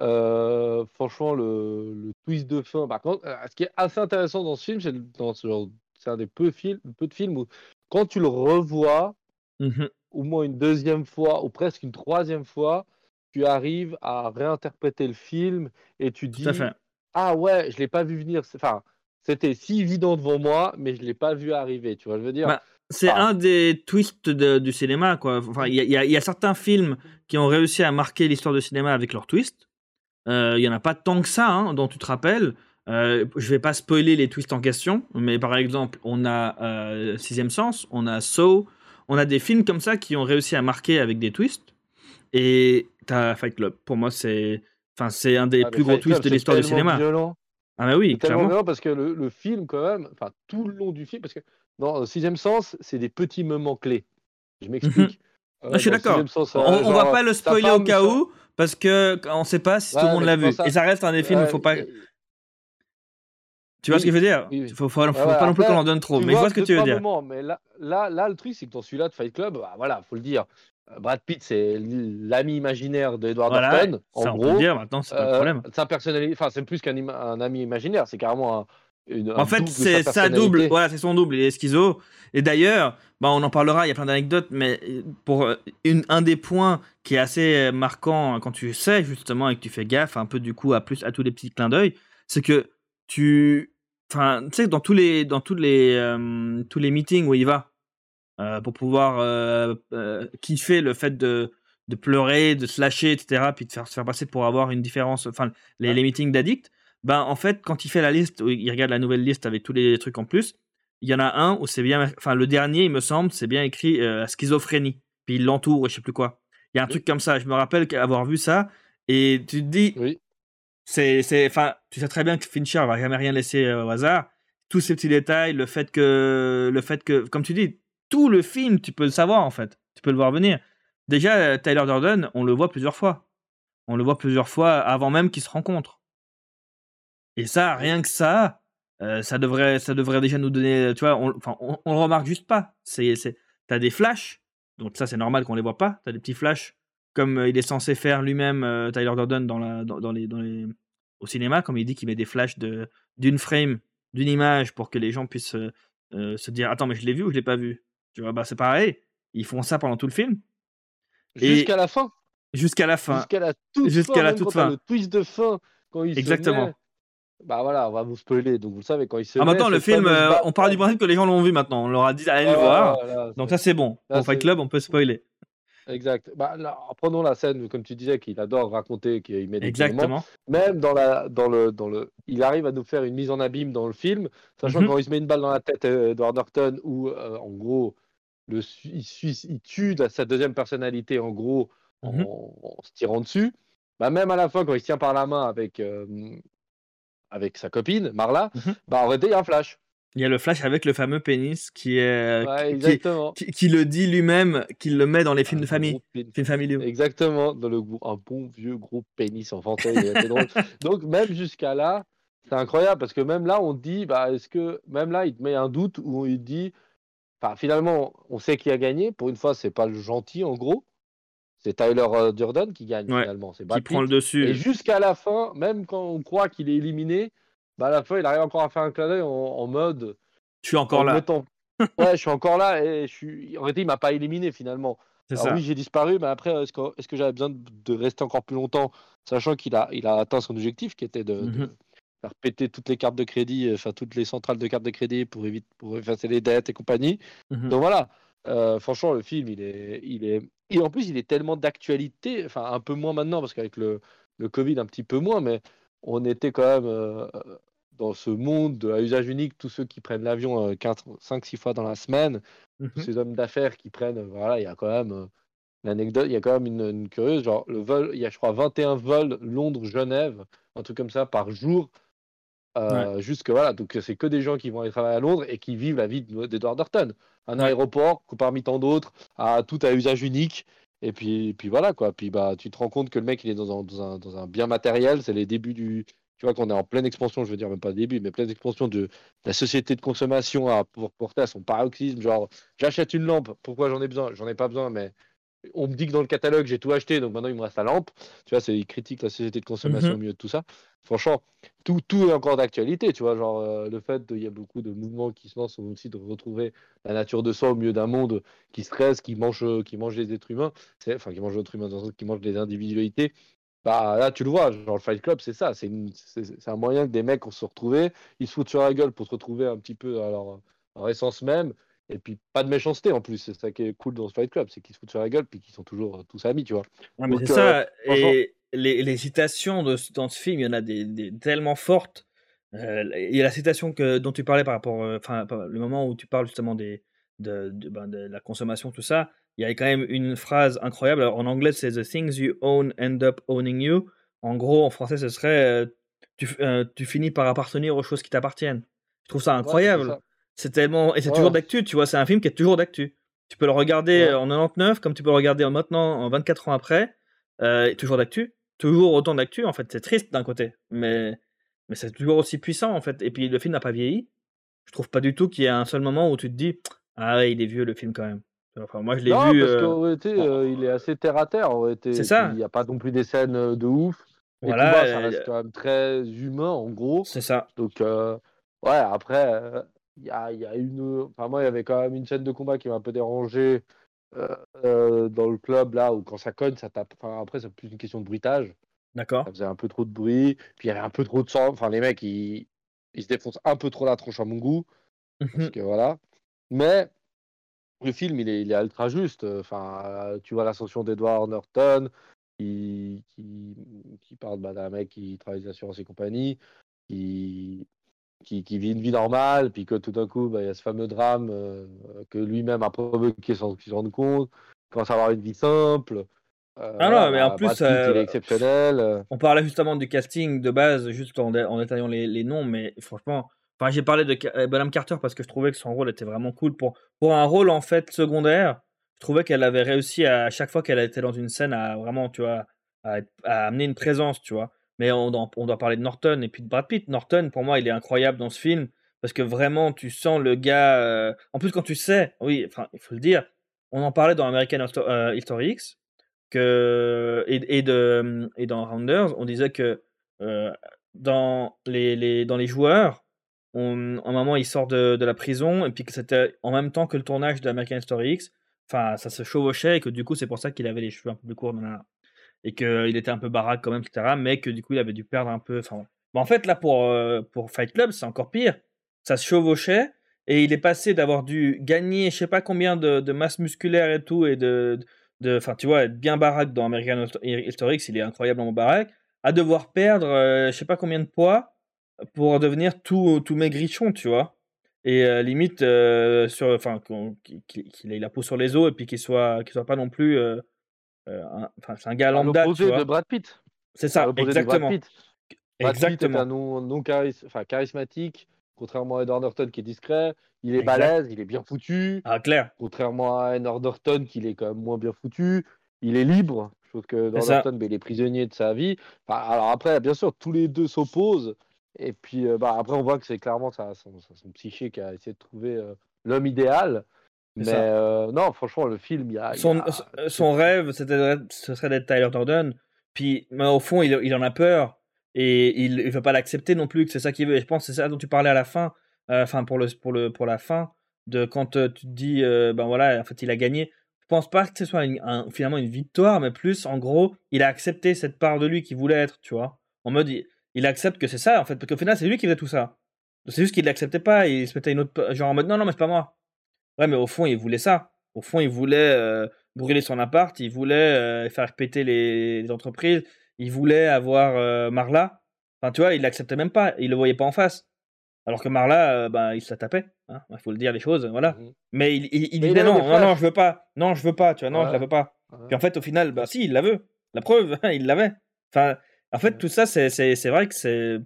Euh, franchement, le, le twist de fin. Par contre, ce qui est assez intéressant dans ce film, c'est ce un des peu, film, peu de films où quand tu le revois, Mhm. au moins une deuxième fois ou presque une troisième fois, tu arrives à réinterpréter le film et tu dis ah ouais, je l'ai pas vu venir. Enfin, c'était si évident devant moi, mais je l'ai pas vu arriver. Tu vois, je veux dire? Bah, C'est Ah. un des twists de- du cinéma, quoi. Enfin, il y, a- y y certains films qui ont réussi à marquer l'histoire du cinéma avec leur twist. Euh, Il y en a pas tant que ça, hein, dont tu te rappelles. Euh, je vais pas spoiler les twists en question, mais par exemple, on a euh, Sixième Sens, on a Saw, on a des films comme ça qui ont réussi à marquer avec des twists. Et t'as Fight Club. Pour moi, c'est, enfin, c'est un des Ah, plus gros Fight Club, twists de l'histoire du cinéma. Violent. Ah bah oui, clairement. parce que le, le film, quand même, enfin, tout le long du film, parce que dans Sixième Sens, c'est des petits moments clés. Je m'explique. Euh, Ah, je suis dans d'accord. On, euh, on va pas le spoiler au cas où, parce que on sait pas si tout le monde l'a vu. ça. Et ça reste un des films, il Ouais, faut pas. Tu vois oui, ce que je veux dire? Oui, oui. Faut, faut, faut Ouais, pas non plus qu'on en donne trop. Mais je vois ce que tu veux dire. moments, mais là, là, là, le truc, c'est que dans celui-là de Fight Club, bah, voilà, faut le dire. euh, Brad Pitt, c'est l'ami imaginaire d'Edward Voilà, Norton. En ça on peut gros, le dire maintenant, c'est pas le Euh, problème. sa personnalité, enfin, c'est plus qu'un ami imaginaire, c'est carrément un. une- un En fait, c'est sa sa double. Voilà, c'est son double. Il est schizo. Et d'ailleurs, bah, on en parlera. Il y a plein d'anecdotes, mais pour euh, une, un des points qui est assez euh, marquant quand tu sais justement et que tu fais gaffe un peu du coup à plus à tous les petits clins d'œil, c'est que tu, enfin, tu sais, dans tous les dans tous les euh, tous les meetings où il va euh, pour pouvoir euh, kiffer le fait de de pleurer, de se lâcher, etc., puis de faire, se faire passer pour avoir une différence, enfin, les, Ouais. les meetings d'addicts, ben, en fait, quand il fait la liste, où il regarde la nouvelle liste avec tous les trucs en plus, il y en a un où c'est bien, enfin, le dernier, il me semble, c'est bien écrit schizophrénie, puis il l'entoure, et je sais plus quoi. Il y a un Oui. truc comme ça, je me rappelle avoir vu ça, et tu te dis, Oui. C'est, c'est, enfin, tu sais très bien que Fincher va jamais rien laisser euh, au hasard. Tous ces petits détails, le fait que, le fait que, comme tu dis, tout le film, tu peux le savoir en fait. Tu peux le voir venir. Déjà, euh, Tyler Durden, on le voit plusieurs fois. On le voit plusieurs fois avant même qu'ils se rencontrent. Et ça, rien que ça, euh, ça devrait, ça devrait déjà nous donner, tu vois, on, enfin, on, le remarque juste pas. C'est, c'est, t'as des flashs, donc ça c'est normal qu'on les voit pas. T'as des petits flashs comme euh, il est censé faire lui-même euh, Tyler Durden dans, la, dans, dans les, dans les, au cinéma, comme il dit qu'il met des flashs de, d'une frame, d'une image pour que les gens puissent euh, euh, se dire attends mais je l'ai vu ou je l'ai pas vu? Tu vois, bah c'est pareil. Ils font ça pendant tout le film Jusqu'à la fin. jusqu'à la fin. Jusqu'à la toute Jusqu'à fin. la toute fin. Le twist de fin. Quand il Exactement. Se met, bah voilà, on va vous spoiler. Donc vous le savez, quand il se même temps, le film, euh, on part du principe que les gens l'ont vu maintenant. On leur a dit allez le Ouais, voir. voilà, Donc ça c'est bon. Là, Pour Fight Club, on peut spoiler. Exact. Bah, là, prenons la scène, comme tu disais, qu'il adore raconter, qu'il met des. Exactement. Même dans, la, dans, le, dans le. Il arrive à nous faire une mise en abîme dans le film, sachant Mhm. que quand il se met une balle dans la tête euh, d'Edward Norton, où euh, en gros, le, il, tue sa deuxième personnalité, en gros, en, Mhm. en se tirant dessus. Bah, même à la fin, quand il se tient par la main avec, euh, avec sa copine, Marla, Mhm. bah, en réalité, il y a un flash. Il y a le flash avec le fameux pénis qui est Ouais, qui- qui, le dit lui-même, qu'il le met dans les films Un de famille, films familiaux. Exactement, dans le un bon vieux gros pénis enfantin. Donc même jusqu'à là, c'est incroyable parce que même là, on dit, bah est-ce que même là, il te met un doute où il dit, enfin finalement, on sait qui a gagné. Pour une fois, c'est pas le gentil en gros, c'est Tyler euh, Durden qui gagne Ouais, finalement. C'est Qui prend le dessus. Et jusqu'à la fin, même quand on croit qu'il est éliminé, bah à la fin, il arrive encore à faire un clin d'œil en, en mode. Je suis encore en là. mettant- ouais, je suis encore là et je suis. En réalité, il m'a pas éliminé finalement. Alors ça. oui, j'ai disparu, mais après, est-ce que, j'avais besoin de, rester encore plus longtemps, sachant qu'il a, il a atteint son objectif, qui était de, de Mhm. faire péter toutes les cartes de crédit, euh, enfin toutes les centrales de cartes de crédit pour, éviter, pour effacer les dettes et compagnie. Mhm. Donc voilà, euh, franchement, le film, il est, il est, et en plus, il est tellement d'actualité, enfin un peu moins maintenant, parce qu'avec le, le Covid, un petit peu moins, mais on était quand même euh, dans ce monde à usage unique, tous ceux qui prennent l'avion 4, 5, 6 fois dans la semaine, Mhm. ces hommes d'affaires qui prennent, euh, voilà, il y a quand même euh, l'anecdote, il y a quand même une, une curieuse, genre le vol, il y a je crois 21 vols Londres-Genève, un truc comme ça par jour. Euh, Jusque voilà, donc c'est que des gens qui vont aller travailler à Londres et qui vivent la vie de- d'Edward Norton. Un Ouais. aéroport parmi tant d'autres, à tout à usage unique. Et puis, puis voilà quoi. Puis bah tu te rends compte que le mec il est dans un, dans un, dans un bien matériel. C'est les débuts du. Tu vois qu'on est en pleine expansion, je veux dire même pas début, mais pleine expansion de, de la société de consommation à pour porter à son paroxysme. Genre j'achète une lampe, pourquoi j'en ai besoin? J'en ai pas besoin, mais on me dit que dans le catalogue j'ai tout acheté, donc maintenant il me reste la lampe. Tu vois, c'est il critique la société de consommation Mhm. au milieu de tout ça. Franchement, tout, tout est encore d'actualité, tu vois, genre euh, le fait qu'il y a beaucoup de mouvements qui se lancent aussi de retrouver la nature de soi au milieu d'un monde qui stresse, qui mange, euh, qui mange les êtres humains, enfin qui mange les êtres humains, dans le sens qui mange les individualités. Bah là, tu le vois, genre le Fight Club, c'est ça, c'est une- c'est c'est un moyen que des mecs ont se retrouver, ils se foutent sur la gueule pour se retrouver un petit peu à leur, à leur essence même, et puis pas de méchanceté en plus, c'est ça qui est cool dans ce Fight Club, c'est qu'ils se foutent sur la gueule, puis qu'ils sont toujours euh, tous amis, tu vois. Ouais, mais Donc, c'est euh, ça. franchement- Et les, les citations de, dans ce film, il y en a des, des tellement fortes. Euh, il y a la citation que, dont tu parlais par rapport, euh, enfin, le moment où tu parles justement des, de, de, ben, de la consommation, tout ça. Il y a quand même une phrase incroyable. Alors, en anglais, c'est The things you own end up owning you. En gros, en français, ce serait euh, tu, euh, tu finis par appartenir aux choses qui t'appartiennent. Je trouve ça incroyable. C'est tellement. Et c'est Ouais. toujours d'actu, tu vois. C'est un film qui est toujours d'actu. Tu peux le regarder Ouais. en 99, comme tu peux le regarder en maintenant, en 24 ans après. Euh, toujours d'actu. Toujours autant d'actu, en fait. C'est triste d'un côté. Mais, mais c'est toujours aussi puissant, en fait. Et puis le film n'a pas vieilli. Je trouve pas du tout qu'il y ait un seul moment où tu te dis Ah ouais, il est vieux le film quand même. Enfin, moi je l'ai vu. parce euh, qu'en réalité, euh, il est assez terre à terre. C'est ça. Il n'y a pas non plus des scènes euh, de ouf. Et Voilà, bas, ça euh, reste quand même très humain, en gros. C'est ça. Donc, euh, ouais, après, euh, il y, a, il y a une. Enfin, moi, il y avait quand même une scène de combat qui m'a un peu dérangé euh, euh, dans le club, là, où quand ça cogne, ça tape. Enfin, après, c'est plus une question de bruitage. D'accord. Ça faisait un peu trop de bruit. Puis, il y avait un peu trop de sang. Enfin, les mecs, ils, ils se défoncent un peu trop la tronche à mon goût. Parce Mhm. que voilà. Mais le film, il est, il est ultra juste. Enfin, euh, tu vois l'ascension d'Edward Norton, qui, qui, qui parle bah, d'un mec qui travaille des assurances et compagnie, qui, qui, qui vit une vie normale, puis que tout d'un coup, bah, il y a ce fameux drame euh, que lui-même a provoqué sans qu'il se rende compte, commence à avoir une vie simple. Euh, Ah non, mais en bah, plus, il euh, est exceptionnel. euh. On parlait justement du casting de base, juste en, dé- en détaillant les, les noms, mais franchement, enfin, j'ai parlé de euh, Bonham Carter parce que je trouvais que son rôle était vraiment cool. Pour, pour un rôle en fait secondaire, je trouvais qu'elle avait réussi à, chaque fois qu'elle était dans une scène à vraiment, tu vois, à, amener une présence, tu vois. Mais on, doit- parler de Norton et puis de Brad Pitt. Norton, pour moi, il est incroyable dans ce film parce que vraiment, tu sens le gars. euh, En plus, quand tu sais, oui, enfin, il faut le dire, on en parlait dans American euh, History X que et, de et dans Rounders, on disait que dans les, les dans les joueurs, un moment il sort de, la prison et puis que c'était en même temps que le tournage de American History X. Enfin, ça se chevauchait et que du coup c'est pour ça qu'il avait les cheveux un peu plus courts et qu'il était un peu baraque quand même, etc. Mais que du coup il avait dû perdre un peu. Enfin. Mais en fait là pour euh, pour Fight Club c'est encore pire. Ça se chevauchait et il est passé d'avoir dû gagner je sais pas combien de, masse musculaire et tout et de de enfin tu vois être bien baraque dans American History X il est incroyablement baraque à devoir perdre euh, je sais pas combien de poids pour devenir tout tout maigrichon tu vois et euh, limite euh, sur enfin qu'on- qu'il ait la peau sur les os et puis qu'il soit qu'il soit pas non plus euh, euh, enfin c'est un gars lambda tu l'opposé de vois Brad Pitt. c'est ça de Brad exactement Pitt. Brad Pitt est exactement un non, non charis- enfin, charismatique, contrairement à Edward Norton qui est discret. Il est Exact. balèze, il est bien foutu. ah clair Contrairement à Edward Norton qui est quand même moins bien foutu. Il est libre. Je trouve que Edward. Norton, ben, il est prisonnier de sa vie. Enfin, alors après, bien sûr, tous les deux s'opposent. Et puis euh, bah, après, on voit que c'est clairement ça, son, son- son psyché qui a essayé de trouver euh, l'homme idéal. Mais euh, non, franchement, le film, il y a. il y son, a- son- son rêve, ce serait d'être Tyler Durden. Puis, mais au fond, il, il en a peur et il ne veut pas l'accepter non plus. Que c'est ça qu'il veut. Et je pense que c'est ça dont tu parlais à la fin. euh, Enfin, pour le pour le pour la fin de quand euh, tu te dis, ben voilà, en fait, il a gagné. Je pense pas que ce soit une- un- finalement une victoire, mais plus, en gros, il a accepté cette part de lui qui voulait être, tu vois. En mode, il, il accepte que c'est ça, en fait, parce qu'au final, c'est lui qui faisait tout ça. C'est juste qu'il l'acceptait pas il se mettait une autre, genre en mode, non, non, mais c'est pas moi. Ouais, mais au fond, il voulait ça. Au fond, il voulait euh, brûler son appart, il voulait euh, faire péter les, les entreprises, il voulait avoir euh, Marla. Enfin, tu vois, il l'acceptait même pas, il le voyait pas en face. Alors que Marla, ben, il se la tapait. hein, Il faut le dire les choses, voilà. Mhm. Mais il, il, il Mais il disait non, non, non, je veux pas. Non, je veux pas, tu vois, non, je la Ouais. veux pas. Ouais. Puis en fait, au final, bah si, il la veut. La preuve, il l'avait. Enfin, en fait, tout ça, c'est vrai que c'est.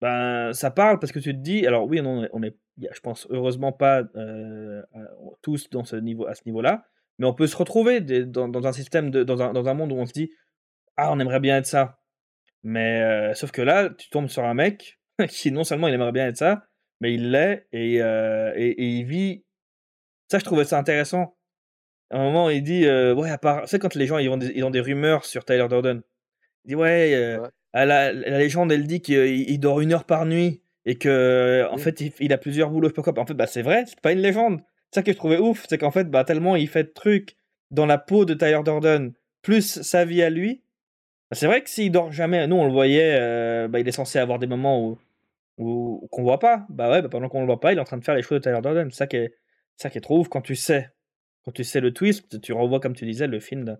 Ben, ça parle parce que tu te dis. Alors, oui, on est, on est je pense, heureusement pas euh, euh, tous dans ce niveau, à ce niveau-là, mais on peut se retrouver des- dans, dans un système, de, dans, un, dans un monde où on se dit Ah, on aimerait bien être ça. Mais euh, sauf que là, tu tombes sur un mec qui, non seulement il aimerait bien être ça, mais il l'est et, euh, et, et il vit. Ça, je trouvais ça intéressant. À un moment, il dit Ouais, à part. Tu sais, quand les gens ils ont, des, ils ont des rumeurs sur Tyler Durden, il dit Ouais, euh, Ouais. la, la légende, elle dit qu'il il dort une heure par nuit et que en Oui. fait, il, il a plusieurs boulots. je sais pas quoi. En fait, bah, c'est vrai, c'est pas une légende. C'est ça que je trouvais ouf, c'est qu'en fait, bah, tellement il fait de trucs dans la peau de Tyler Durden, plus sa vie à lui. bah, c'est vrai que s'il dort jamais, nous on le voyait, euh, bah, il est censé avoir des moments où, où qu'on voit pas. Bah ouais, bah, pendant qu'on le voit pas, il est en train de faire les choses de Tyler Durden. C'est ça qui est, ça qui est trop ouf quand tu sais. Quand tu sais le twist, tu revois, comme tu disais, le film. de-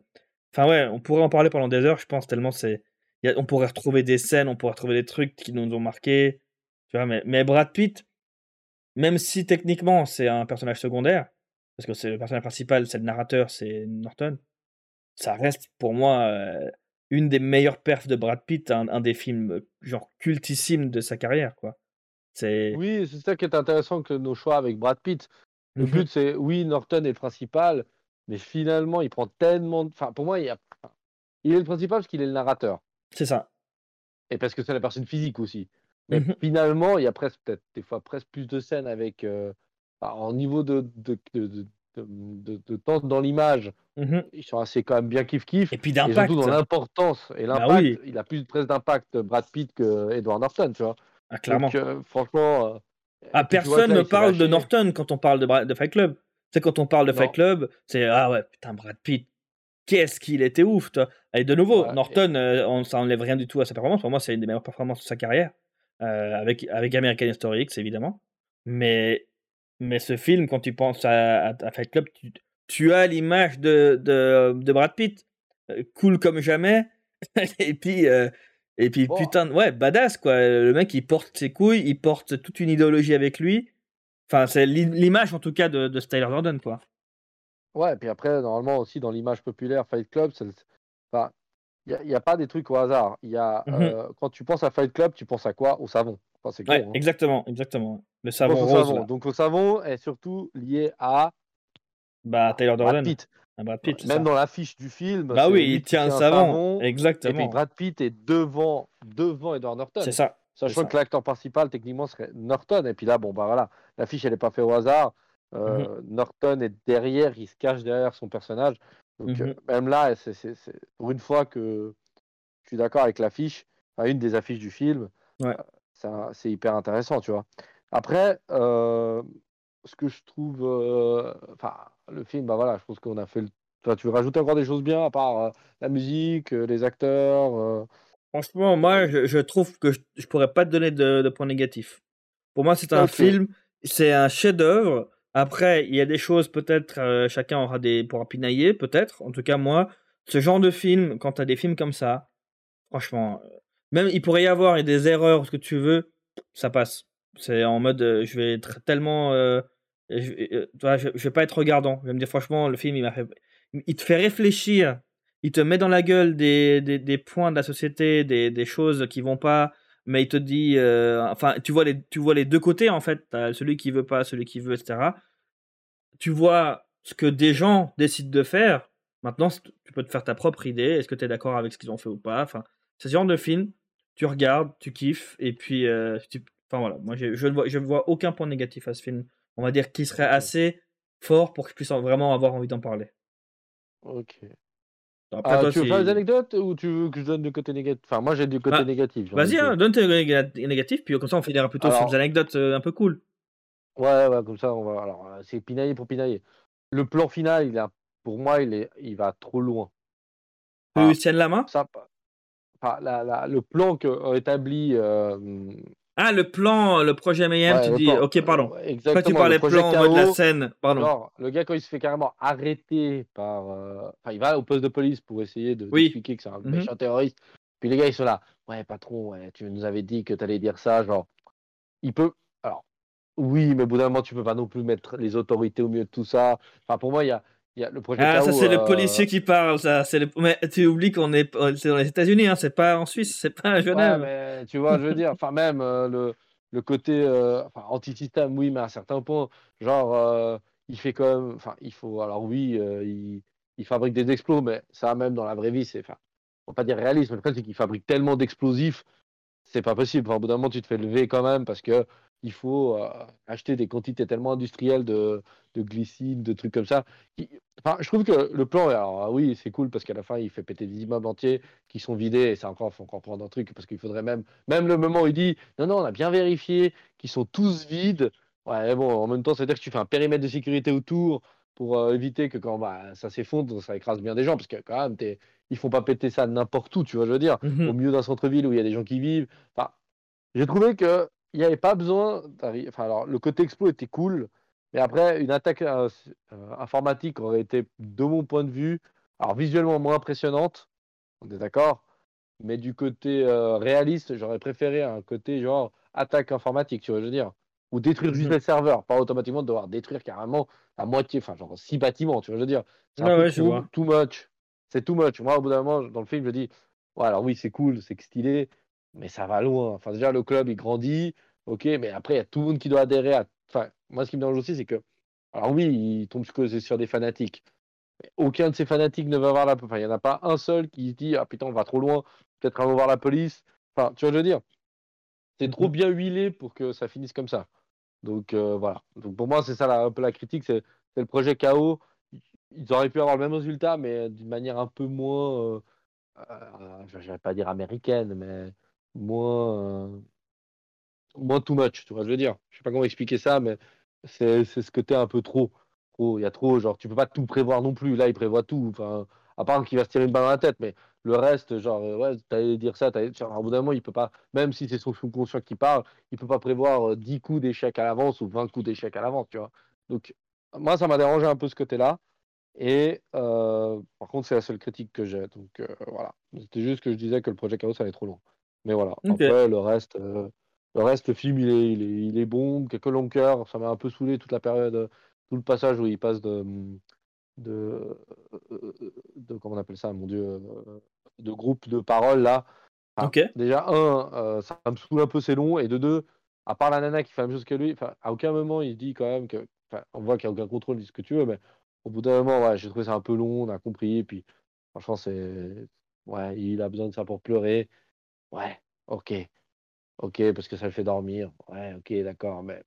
Enfin ouais, on pourrait en parler pendant des heures, je pense, tellement c'est. a- on pourrait retrouver des scènes, on pourrait retrouver des trucs qui nous ont marqués. Tu vois, mais, mais Brad Pitt, même si techniquement c'est un personnage secondaire, parce que c'est le personnage principal, c'est le narrateur, c'est Norton, ça reste pour moi euh, une des meilleures perfs de Brad Pitt, un, un des films genre cultissimes de sa carrière, quoi. C'est. Oui, c'est ça qui est intéressant que nos choix avec Brad Pitt. Le Mhm. but, c'est, oui, Norton est le principal, mais finalement, il prend tellement de... Enfin, pour moi, il, a... est le principal parce qu'il est le narrateur. C'est ça. Et parce que c'est la personne physique aussi. Mais Mhm. finalement, il y a presque, peut-être des fois, presque plus de scènes avec... euh, enfin, en niveau de, de, de, de, temps dans l'image, Mhm. ils sont assez quand même bien kiff-kiff. Et puis d'impact. surtout dans l'importance et Bah l'impact, oui. il a plus presque d'impact Brad Pitt que Edward Norton, tu vois. Ah, clairement. Donc, euh, franchement... euh, Ah, personne ne parle de. Norton quand on parle de, Bra- de Fight Club. C'est quand on parle de Fight. Club, c'est ah ouais, putain, Brad Pitt, qu'est-ce qu'il était ouf, toi. Et de nouveau, Norton, euh, on, ça enlève rien du tout à sa performance. Pour moi, c'est une des meilleures performances de sa carrière, euh, avec, avec American History X, évidemment. Mais, mais ce film, quand tu penses à, à- à Fight Club, tu, tu as l'image de, de, de Brad Pitt, euh, cool comme jamais. et puis, euh, et puis putain, ouais, badass, quoi. Le mec, il porte ses couilles, il porte toute une idéologie avec lui. Enfin, c'est l'i- l'image, en tout cas, de, de Tyler Durden, quoi. Ouais, et puis après, normalement aussi dans l'image populaire, Fight Club, le, Enfin, il n'y a, pas des trucs au hasard. Il y a, Mmh euh, quand tu penses à Fight Club, tu penses à quoi? Au savon. Enfin, c'est con, Ouais, hein. exactement, exactement. Le savon au rose, savon. Donc, le savon est surtout lié à Bah, Brad Durden. Pitt. Ah, Brad Pitt, Même ça. dans l'affiche du film, Bah oui, il tient un savon. savon, et puis Exactement. Brad Pitt est devant, devant Edward Norton. C'est ça. Sachant que l'acteur principal, techniquement, serait Norton. Et puis là, bon, bah voilà, l'affiche, elle n'est pas faite au hasard. Euh, Norton est derrière, il se cache derrière son personnage. Donc, Mhm. euh, même là, c'est, pour une fois que je suis d'accord avec l'affiche, enfin, une des affiches du film, Ouais. euh, c'est hyper intéressant, tu vois. Après, ce que je trouve. Enfin, le film, bah voilà, je pense qu'on a fait le. Enfin, tu veux rajouter encore des choses bien, à part la musique, les acteurs Franchement, moi, je, je trouve que je, je pourrais pas te donner de, de points négatifs. Pour moi, c'est un film, c'est un chef-d'œuvre. Après, il y a des choses, peut-être, euh, chacun aura des pourra pinailler, peut-être. En tout cas, moi, ce genre de film, quand tu as des films comme ça, franchement, euh, même il pourrait y avoir des erreurs, ce que tu veux, ça passe. C'est en mode, euh, je vais être tellement. euh, je, je, je vais pas être regardant. Je vais me dire, franchement, le film, il m'a fait. Il te fait réfléchir. Il te met dans la gueule des, des, des points de la société, des, des choses qui vont pas, mais il te dit. euh, enfin, tu vois, les, tu vois les deux côtés, en fait. Celui qui veut pas, celui qui veut, etc. Tu vois ce que des gens décident de faire. Maintenant, tu peux te faire ta propre idée. Est-ce que tu es d'accord avec ce qu'ils ont fait ou pas? Enfin, c'est ce genre de film. Tu regardes, tu kiffes, et puis. euh, tu- Enfin voilà, moi je je ne vois, je vois aucun point négatif à ce film. On va dire qu'il serait assez fort pour que je puisse en- vraiment avoir envie d'en parler. Ok. Après, Ah, toi, tu veux c'est- les anecdotes ou tu veux que je donne du côté négatif? Enfin, moi j'ai du côté Bah, négatif. Vas-y, hein, donne tes néga- négatifs, puis comme ça on finira plutôt sur des anecdotes euh, un peu cool. Ouais, ouais, comme ça, on va. Alors, euh, c'est pinailler pour pinailler. Le plan final, il a, pour moi, il est, il va trop loin. Tu Ah. tiennes la main? Ça, la- la- le plan que a établi. euh, Ah, le plan, le projet Mayhem, ouais, tu dis. plan, Ok, pardon. euh, Après, tu Exactement. parlais plan mode la scène. Pardon. Genre, le gars, quand il se fait carrément arrêter par. euh, Enfin, il va au poste de police pour essayer de Oui. d'expliquer que c'est un Mhm. méchant terroriste. Puis les gars, ils sont là. Ouais, patron, ouais, tu nous avais dit que tu allais dire ça. Genre, il peut. Alors, oui, mais au bout d'un moment, tu peux pas non plus mettre les autorités au milieu de tout ça. Enfin, pour moi, il y a, y a le projet Ah, ça c'est le euh, policier qui parle, ça. C'est le... Mais tu oublies qu'on est, c'est dans les États-Unis, hein, c'est pas en Suisse, c'est pas à Ouais, Genève. mais tu vois, je veux dire, enfin, même euh, le, le côté euh, enfin, anti-système, oui, mais à un certain point, genre, il fait quand même. Enfin, il faut. Alors, oui, il, il fabrique des explos, mais ça, même dans la vraie vie, c'est. Enfin, faut pas dire réaliste, mais le fait, c'est qu'il fabrique tellement d'explosifs, c'est pas possible. Enfin, au bout d'un moment, tu te fais lever quand même parce que il faut euh, acheter des quantités tellement industrielles de, de glycine, de trucs comme ça. qui- Enfin, je trouve que le plan, alors ah oui, c'est cool parce qu'à la fin, il fait péter des immeubles entiers qui sont vidés et c'est encore, faut encore prendre un truc parce qu'il faudrait même, même le moment où il dit non, non, on a bien vérifié qu'ils sont tous vides. Ouais, bon, en même temps, c'est-à-dire que tu fais un périmètre de sécurité autour pour euh, éviter que quand bah, ça s'effondre, ça écrase bien des gens parce que quand même, t'es- ils font pas péter ça n'importe où, tu vois, je veux dire, Mhm. au milieu d'un centre-ville où il y a des gens qui vivent. Enfin, j'ai trouvé que il n'y avait pas besoin. d'arri- Enfin, alors, le côté explo était cool, mais après, une attaque euh, euh, informatique aurait été, de mon point de vue, alors visuellement moins impressionnante, on est d'accord, mais du côté euh, réaliste, j'aurais préféré un côté genre attaque informatique, tu vois, je veux dire, ou détruire juste Mhm. les serveurs, pas automatiquement devoir détruire carrément la moitié, enfin, genre six bâtiments, tu vois, je veux dire, c'est Ouais, vois. too much. C'est too much. Moi, au bout d'un moment, dans le film, je dis, ouais, alors oui, c'est cool, c'est stylé, mais ça va loin. Enfin, déjà, le club, il grandit, ok, mais après, il y a tout le monde qui doit adhérer à. Enfin, moi, ce qui me dérange aussi, c'est que. Alors, oui, il tombe sur des fanatiques. Mais aucun de ces fanatiques ne va voir la. Enfin, il n'y en a pas un seul qui se dit, ah putain, on va trop loin, peut-être on va voir la police. Enfin, tu vois, je veux dire, c'est trop Mhm. bien huilé pour que ça finisse comme ça. Donc, euh, voilà. Donc, pour moi, c'est ça la, un peu la critique, c'est c'est le projet KO. Ils auraient pu avoir le même résultat, mais d'une manière un peu moins. euh, euh, je ne vais pas dire américaine, mais moins, euh, moins too much, tu vois, je veux dire. Je sais pas comment expliquer ça, mais c'est ce côté un peu trop. Trop, il y a trop, genre, tu peux pas tout prévoir non plus. Là, il prévoit tout. Enfin, à part qu'il va se tirer une balle dans la tête, mais le reste, genre, euh, ouais, t'allais dire ça, t'allais, genre, au bout d'un moment, il peut pas, même si c'est son subconscient qui parle, il peut pas prévoir euh, 10 coups d'échec à l'avance ou 20 coups d'échec à l'avance, tu vois. Donc, moi, ça m'a dérangé un peu ce côté-là. Et euh, par contre, c'est la seule critique que j'ai. Donc euh, voilà. C'était juste que je disais que le projet Chaos allait trop loin. Mais voilà. Après, le reste, euh, le reste, le film, il est, il est, il est bon. Quelques longueurs. Ça m'a un peu saoulé toute la période, euh, tout le passage où il passe de, de, de comment on appelle ça, mon dieu, de groupe de paroles là. Déjà, un, ça me saoule un peu, c'est long, et de deux, à part la nana qui fait la même chose que lui, à aucun moment il dit quand même que, on voit qu'il n'y a aucun contrôle, dit ce que tu veux, mais au bout d'un moment, ouais, j'ai trouvé ça un peu long, on a compris, et puis franchement, c'est, ouais, il a besoin de ça pour pleurer, ouais, ok, ok, parce que ça le fait dormir, ouais, ok, d'accord, mais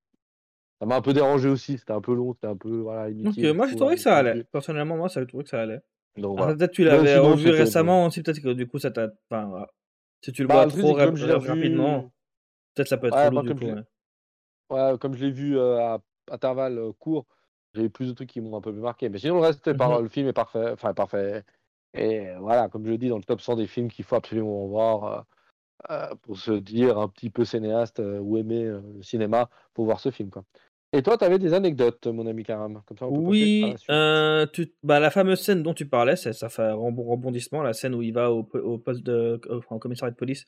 ça m'a un peu dérangé aussi, c'était un peu long, c'était un peu, voilà, inutile. Moi j'ai trouvé que ça allait, personnellement, moi j'ai trouvé que ça allait. Donc, Alors, voilà. Peut-être tu Mais l'avais revu récemment aussi, peut-être que du coup ça t'a. Enfin, voilà. Si tu le Bah, vois le trop que rap- rapidement, peut-être ça peut être Ouais, du comme coup. je l'ai- ouais. Ouais, comme je l'ai vu euh, à intervalles euh, courts, j'ai eu plus de trucs qui m'ont un peu plus marqué. Mais sinon, le reste, par- Mhm. le film est parfait. Enfin, parfait. Et voilà, comme je le dis, dans le top 100 des films qu'il faut absolument voir euh, pour se dire un petit peu cinéaste euh, ou aimer euh, le cinéma, pour voir ce film. Quoi. Et toi, tu avais des anecdotes, mon ami Karam. Comme ça, on peut passer à Oui, euh, tu, bah, la fameuse scène dont tu parlais, c'est- ça fait un rebond- rebondissement, la scène où il va au, po- au poste de, au, enfin, au commissariat de police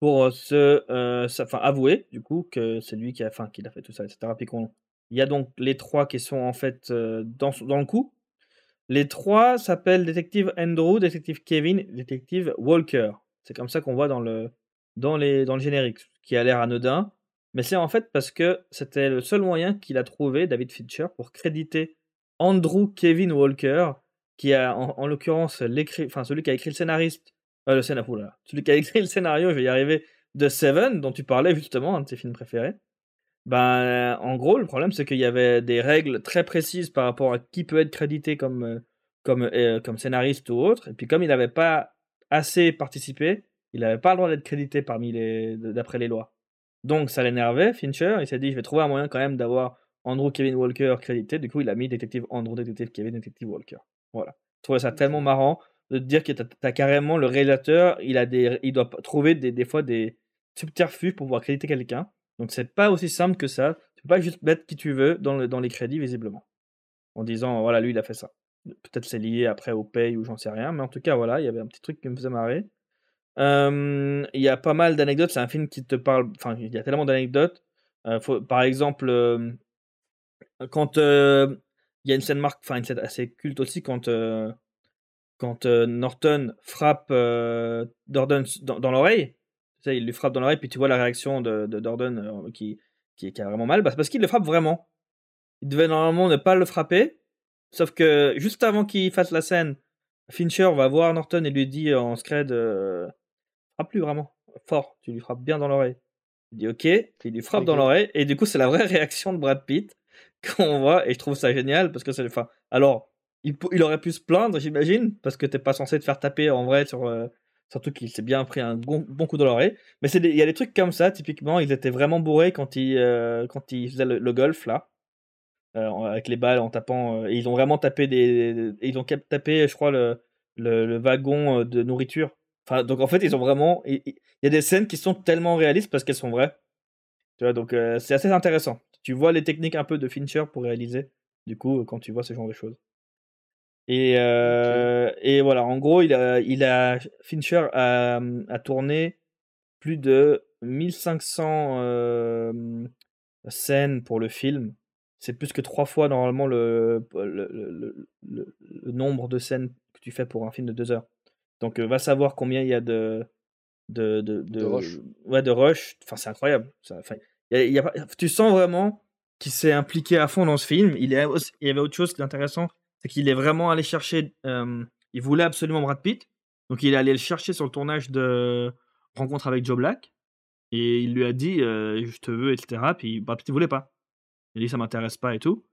pour euh, se, euh, sa- enfin, avouer du coup que c'est lui qui a, enfin, qu'il a fait tout ça, etc. Puis il y a donc les trois qui sont en fait euh, dans, dans le coup. Les trois s'appellent détective Andrew, détective Kevin, détective Walker. C'est comme ça qu'on voit dans le, dans, les, dans le générique, ce qui a l'air anodin. Mais c'est en fait parce que c'était le seul moyen qu'il a trouvé, David Fincher, pour créditer Andrew Kevin Walker, qui a en, en l'occurrence l'écrit, enfin celui qui a écrit le scénariste, euh, le scénario, celui qui a écrit le scénario, je vais y arriver, de Seven, dont tu parlais justement, un de tes films préférés. Ben, en gros, le problème, c'est qu'il y avait des règles très précises par rapport à qui peut être crédité comme, euh, comme, euh, comme scénariste ou autre. Et puis, comme il n'avait pas assez participé, il n'avait pas le droit d'être crédité parmi les, d'après les lois. Donc, ça l'énervait, Fincher. Il s'est dit, je vais trouver un moyen quand même d'avoir Andrew Kevin Walker crédité. Du coup, il a mis détective Andrew, détective Kevin, détective Walker. Voilà. Je trouvais ça tellement marrant de te dire que tu as, carrément le réalisateur, il, a des, il doit trouver des, des fois des subterfuges pour pouvoir créditer quelqu'un. Donc c'est pas aussi simple que ça. Tu peux pas juste mettre qui tu veux dans, le- dans les crédits visiblement. En disant voilà lui il a fait ça. Peut-être c'est lié après au pay ou j'en sais rien. Mais en tout cas voilà, il y avait un petit truc qui me faisait marrer. Euh, Il y a pas mal d'anecdotes. C'est un film qui te parle. Enfin il y a tellement d'anecdotes. Euh, par exemple euh, quand il y a une scène marque, enfin une scène assez culte aussi quand quand Norton frappe euh, Dordon dans, dans l'oreille, il lui frappe dans l'oreille, puis tu vois la réaction de, de Dordon qui, qui, qui a vraiment mal, bah, c'est parce qu'il le frappe vraiment. Il devait normalement ne pas le frapper, sauf que juste avant qu'il fasse la scène, Fincher va voir Norton et lui dit en scred euh, plus vraiment fort, tu lui frappes bien dans l'oreille. Il dit ok, il lui frappe dans l'oreille, et du coup c'est la vraie réaction de Brad Pitt qu'on voit, et je trouve ça génial parce que c'est. Enfin, alors, il, aurait pu se plaindre, j'imagine, parce que t'es pas censé te faire taper en vrai sur. euh, surtout qu'il s'est bien pris un bon, bon coup dans l'oreille. Mais c'est des- il y a des trucs comme ça, typiquement, ils étaient vraiment bourrés quand ils, euh, quand ils faisaient le, le golf, là. euh, avec les balles en tapant. euh, et ils ont vraiment tapé des. Ils ont tapé, je crois, le, le, le wagon de nourriture. Enfin, donc en fait, ils ont vraiment. Il y a des scènes qui sont tellement réalistes parce qu'elles sont vraies. Tu vois, donc euh, c'est assez intéressant. Tu vois les techniques un peu de Fincher pour réaliser, du coup, quand tu vois ce genre de choses. Et, euh, et voilà, en gros, il a, il a, Fincher a, a tourné plus de 1500 euh, scènes pour le film. C'est plus que trois fois normalement le, le, le- le- le nombre de scènes que tu fais pour un film de deux heures. Donc va savoir combien il y a de de de, De rush. ouais de rush. Enfin c'est incroyable. Ça- enfin, y a- y tu sens vraiment qu'il s'est impliqué à fond dans ce film. Il, est aussi- il y avait autre chose qui est intéressant, c'est qu'il est vraiment allé chercher. euh, il voulait absolument Brad Pitt, donc il est allé le chercher sur le tournage de Rencontre avec Joe Black, et il lui a dit euh, je te veux, etc. Puis Brad Pitt il voulait pas. Il a dit ça m'intéresse pas et tout.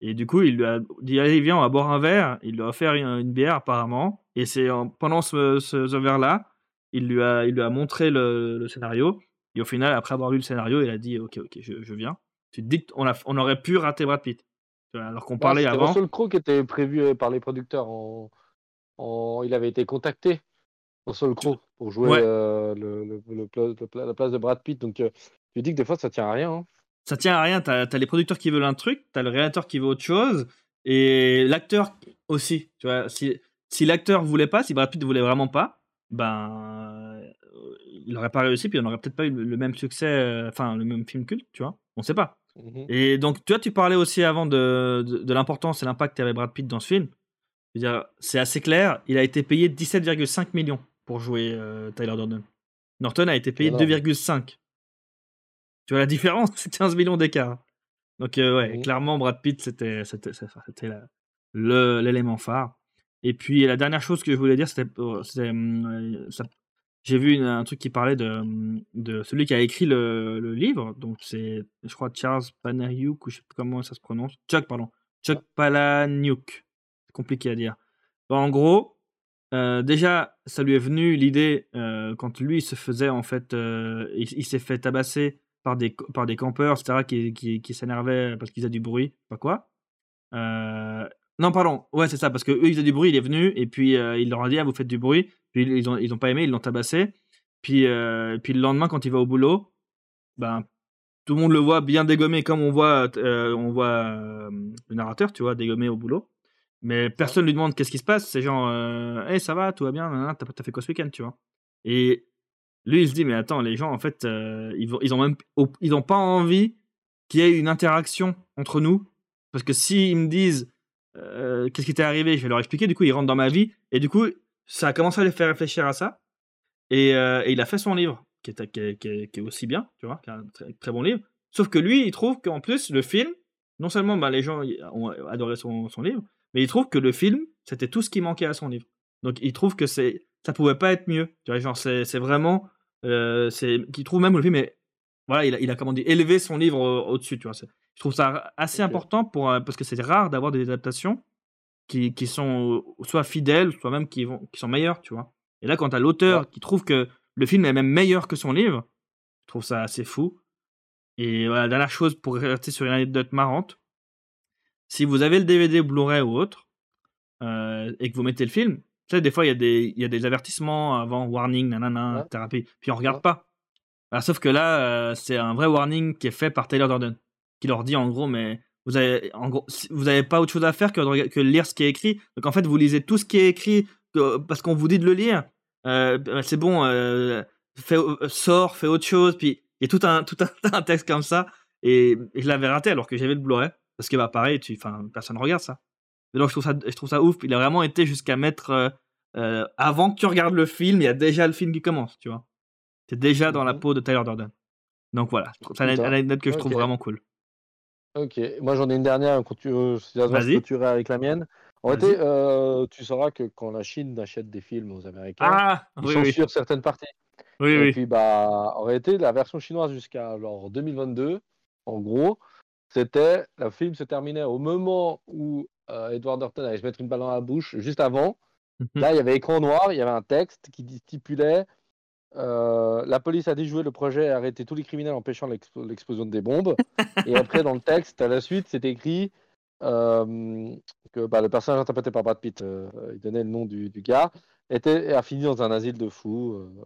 Et du coup, il lui a dit allez viens, on va boire un verre. Il lui a offert une, une bière apparemment. Et c'est en- pendant ce, ce, ce verre-là, il lui a, il lui a montré le, le scénario. Et au final, après avoir lu le scénario, il a dit ok ok je, je viens. Tu te dis qu'on a, on aurait pu rater Brad Pitt. Alors qu'on parlait avant. Russell Crowe qui était prévu euh, par les producteurs. En, en- Il avait été contacté, Russell Crowe, pour jouer Ouais. euh, le, le- la place de Brad Pitt. Donc, euh, tu dis que des fois, ça tient à rien. hein. Ça tient à rien. T'as as les producteurs qui veulent un truc, t'as le réalisateur qui veut autre chose, et l'acteur aussi. Tu vois, si, si l'acteur voulait pas, si Brad Pitt voulait vraiment pas, ben, euh, il aurait pas réussi, puis on aurait peut-être pas eu le, même succès, euh, enfin le même film culte, tu vois. On sait pas. Mhm. Et donc, tu vois, tu parlais aussi avant de, de, de l'importance et l'impact qu'avait Brad Pitt dans ce film. C'est assez clair. Il a été payé 17,5 millions pour jouer euh, Tyler Durden. Norton a été payé Énorme. 2,5. Tu vois la différence? C'est 15 millions d'écart. Donc, euh, ouais, clairement, Brad Pitt, c'était c'était- c'était la- le- l'élément phare. Et puis, la dernière chose que je voulais dire, c'était. euh, hum, euh, J'ai vu une- un truc qui parlait de, hum, de celui qui a écrit le, le livre. Donc, c'est, je crois, Charles Panariuk, ou je sais plus comment ça se prononce. Chuck, pardon. Chuck Palahniuk. C'est compliqué à dire. Bon, en gros, euh, déjà, ça lui est venu l'idée euh, quand lui il se faisait en fait, euh, il, il s'est fait tabasser par des par des campeurs, etc. qui, qui, qui s'énervaient parce qu'ils faisaient du bruit, pas quoi. Euh, non, pardon, ouais, c'est ça, parce que eux ils faisaient du bruit, il est venu et puis euh, il leur a dit ah, vous faites du bruit, puis ils ont ils ont pas aimé, ils l'ont tabassé. Puis euh, puis le lendemain quand il va au boulot, ben tout le monde le voit bien dégommé comme on voit euh, on voit le narrateur, tu vois, dégommé au boulot. Mais personne lui demande qu'est-ce qui se passe? C'est genre, hey, ça va, tout va bien, t'as fait quoi ce week-end, tu vois? Et lui, il se dit, mais attends, les gens, en fait, euh, ils, ils ont même ils ont pas envie qu'il y ait une interaction entre nous. Parce que s'ils me disent, euh, qu'est-ce qui t'est arrivé, je vais leur expliquer, du coup, ils rentrent dans ma vie. Et du coup, ça a commencé à les faire réfléchir à ça. Et, euh, et il a fait son livre, qui est, qui est- qui est- aussi bien, tu vois, qui est un très, très bon livre. Sauf que lui, il trouve qu'en plus, le film, non seulement bah, les gens ont adoré son, son livre, mais il trouve que le film, c'était tout ce qui manquait à son livre. Donc il trouve que c'est ça pouvait pas être mieux. Tu vois, genre c'est c'est vraiment euh, c'est qu'il trouve même le film est voilà, il a, il a comment dire élevé son livre au- au-dessus, tu vois. Je trouve ça assez important pour euh, parce que c'est rare d'avoir des adaptations qui, qui sont euh, soit fidèles, soit même qui vont qui sont meilleures, tu vois. Et là quand tu as l'auteur Ouais. qui trouve que le film est même meilleur que son livre, je trouve ça assez fou. Et voilà, dernière chose pour rester sur une anecdote marrante. Si vous avez le DVD Blu-ray ou autre, euh, et que vous mettez le film, tu sais, des fois, il y, a des- il y a des avertissements avant, warning, nanana, Ouais. thérapie, puis on regarde Ouais. pas. Alors, sauf que là, euh, c'est un vrai warning qui est fait par Taylor Durden, qui leur dit en gros, mais vous avez, en gros, si- vous avez pas autre chose à faire que que lire ce qui est écrit. Donc en fait, vous lisez tout ce qui est écrit que- parce qu'on vous dit de le lire. Euh, bah, c'est bon, euh, fais, sors, fais autre chose. Puis il y a tout un, tout un, un texte comme ça. Et, et je l'avais raté alors que j'avais le Blu-ray. Parce que bah, pareil, tu, personne ne regarde ça. Mais donc je trouve ça, je trouve ça ouf. Il a vraiment été jusqu'à mettre. euh, euh, avant que tu regardes le film, il y a déjà le film qui commence, tu vois. T'es déjà dans la Mhm. peau de Tyler Durden. Donc voilà, je c'est une Putain. anecdote que je trouve vraiment cool. Ok, moi j'en ai une dernière, tu euh, Vas-y. clôturer avec la mienne. En réalité, euh, tu sauras que quand la Chine achète des films aux Américains, Ah ils oui, certaines parties. oui, Et oui. puis, bah, en réalité, la version chinoise jusqu'à alors, 2022, en gros, c'était le film se terminait au moment où Edward Norton allait se mettre une balle dans la bouche, juste avant. Mhm. Là, il y avait écran noir, il y avait un texte qui stipulait euh, la police a déjoué le projet et arrêté tous les criminels empêchant l'explo- l'explosion des bombes. et après, dans le texte, à la suite, c'est écrit euh, que bah, le personnage interprété par Brad Pitt, euh, il donnait le nom du, du gars, était, a fini dans un asile de fous. euh,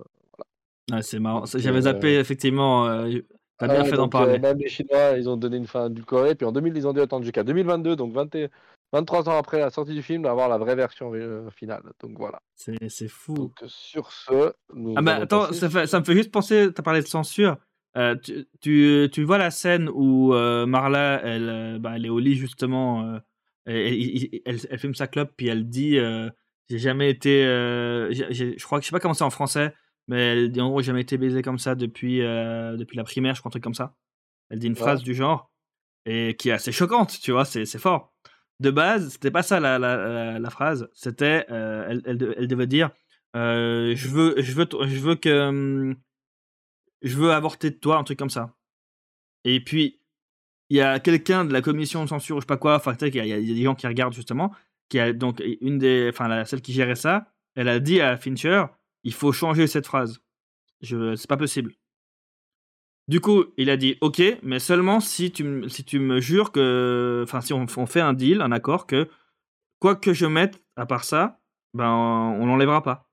Ah, c'est marrant. J'avais euh, zappé, effectivement. euh, T'as bien Ouais, fait d'en euh, parler. même les Chinois, ils ont donné une fin du Corée. Puis en 2000, ils ont dû attendre jusqu'à 2022, donc 20 et- 23 ans après la sortie du film, d'avoir la vraie version euh, finale. Donc voilà. C'est c'est fou. Donc sur ce, nous Ah bah attends, ça, fait- ça me fait juste penser, t'as parlé de censure. Euh, tu, tu, tu vois la scène où euh, Marla, elle, bah, elle est au lit justement, euh, et- et- et- elle, elle fume sa clope, puis elle dit euh, J'ai jamais été. euh, je crois que je sais pas comment c'est en français, mais elle dit en gros J'ai jamais été baisée comme ça depuis, euh, depuis la primaire, je crois, un truc comme ça. Elle dit une Ouais. phrase du genre, et qui est assez choquante, tu vois, c'est c'est fort. De base, c'était pas ça la, la, phrase, c'était. euh, elle, elle, elle devait dire euh, je veux, je veux, je veux que, hum, je veux avorter de toi, un truc comme ça. Et puis, il y a quelqu'un de la commission de censure, je sais pas quoi, enfin, il y, a- des gens qui regardent justement, qui a donc une des, enfin, celle qui gérait ça, elle a dit à Fincher, il faut changer cette phrase. Je, c'est pas possible. Du coup, il a dit, ok, mais seulement si tu, me- si tu me jures que, enfin, si on, on fait un deal, un accord que quoi que je mette à part ça, ben, on l'enlèvera pas.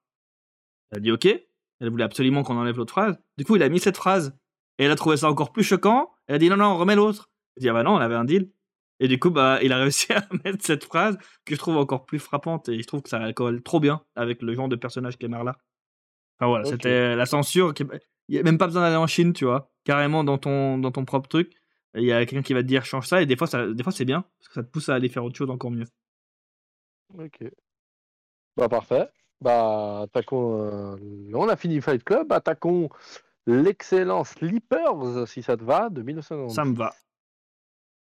Elle a dit OK. Elle voulait absolument qu'on enlève l'autre phrase. Du coup, il a mis cette phrase. Et elle a trouvé ça encore plus choquant. Elle a dit non, non, on remet l'autre. Elle a dit ah bah non, on avait un deal. Et du coup, bah, il a réussi à mettre cette phrase que je trouve encore plus frappante. Et je trouve que ça colle trop bien avec le genre de personnage qu'est Marla. Enfin voilà, c'était la censure. qui- Il n'y a même pas besoin d'aller en Chine, tu vois. Carrément dans ton, dans ton propre truc. Il y a quelqu'un qui va te dire change ça. Et des fois, ça, des fois c'est bien. Parce que ça te pousse à aller faire autre chose encore mieux. Ok. Bah parfait. Bah attaquons. euh, On a fini Fight Club. Attaquons l'excellent Sleepers, si ça te va, de 1990. Ça me va.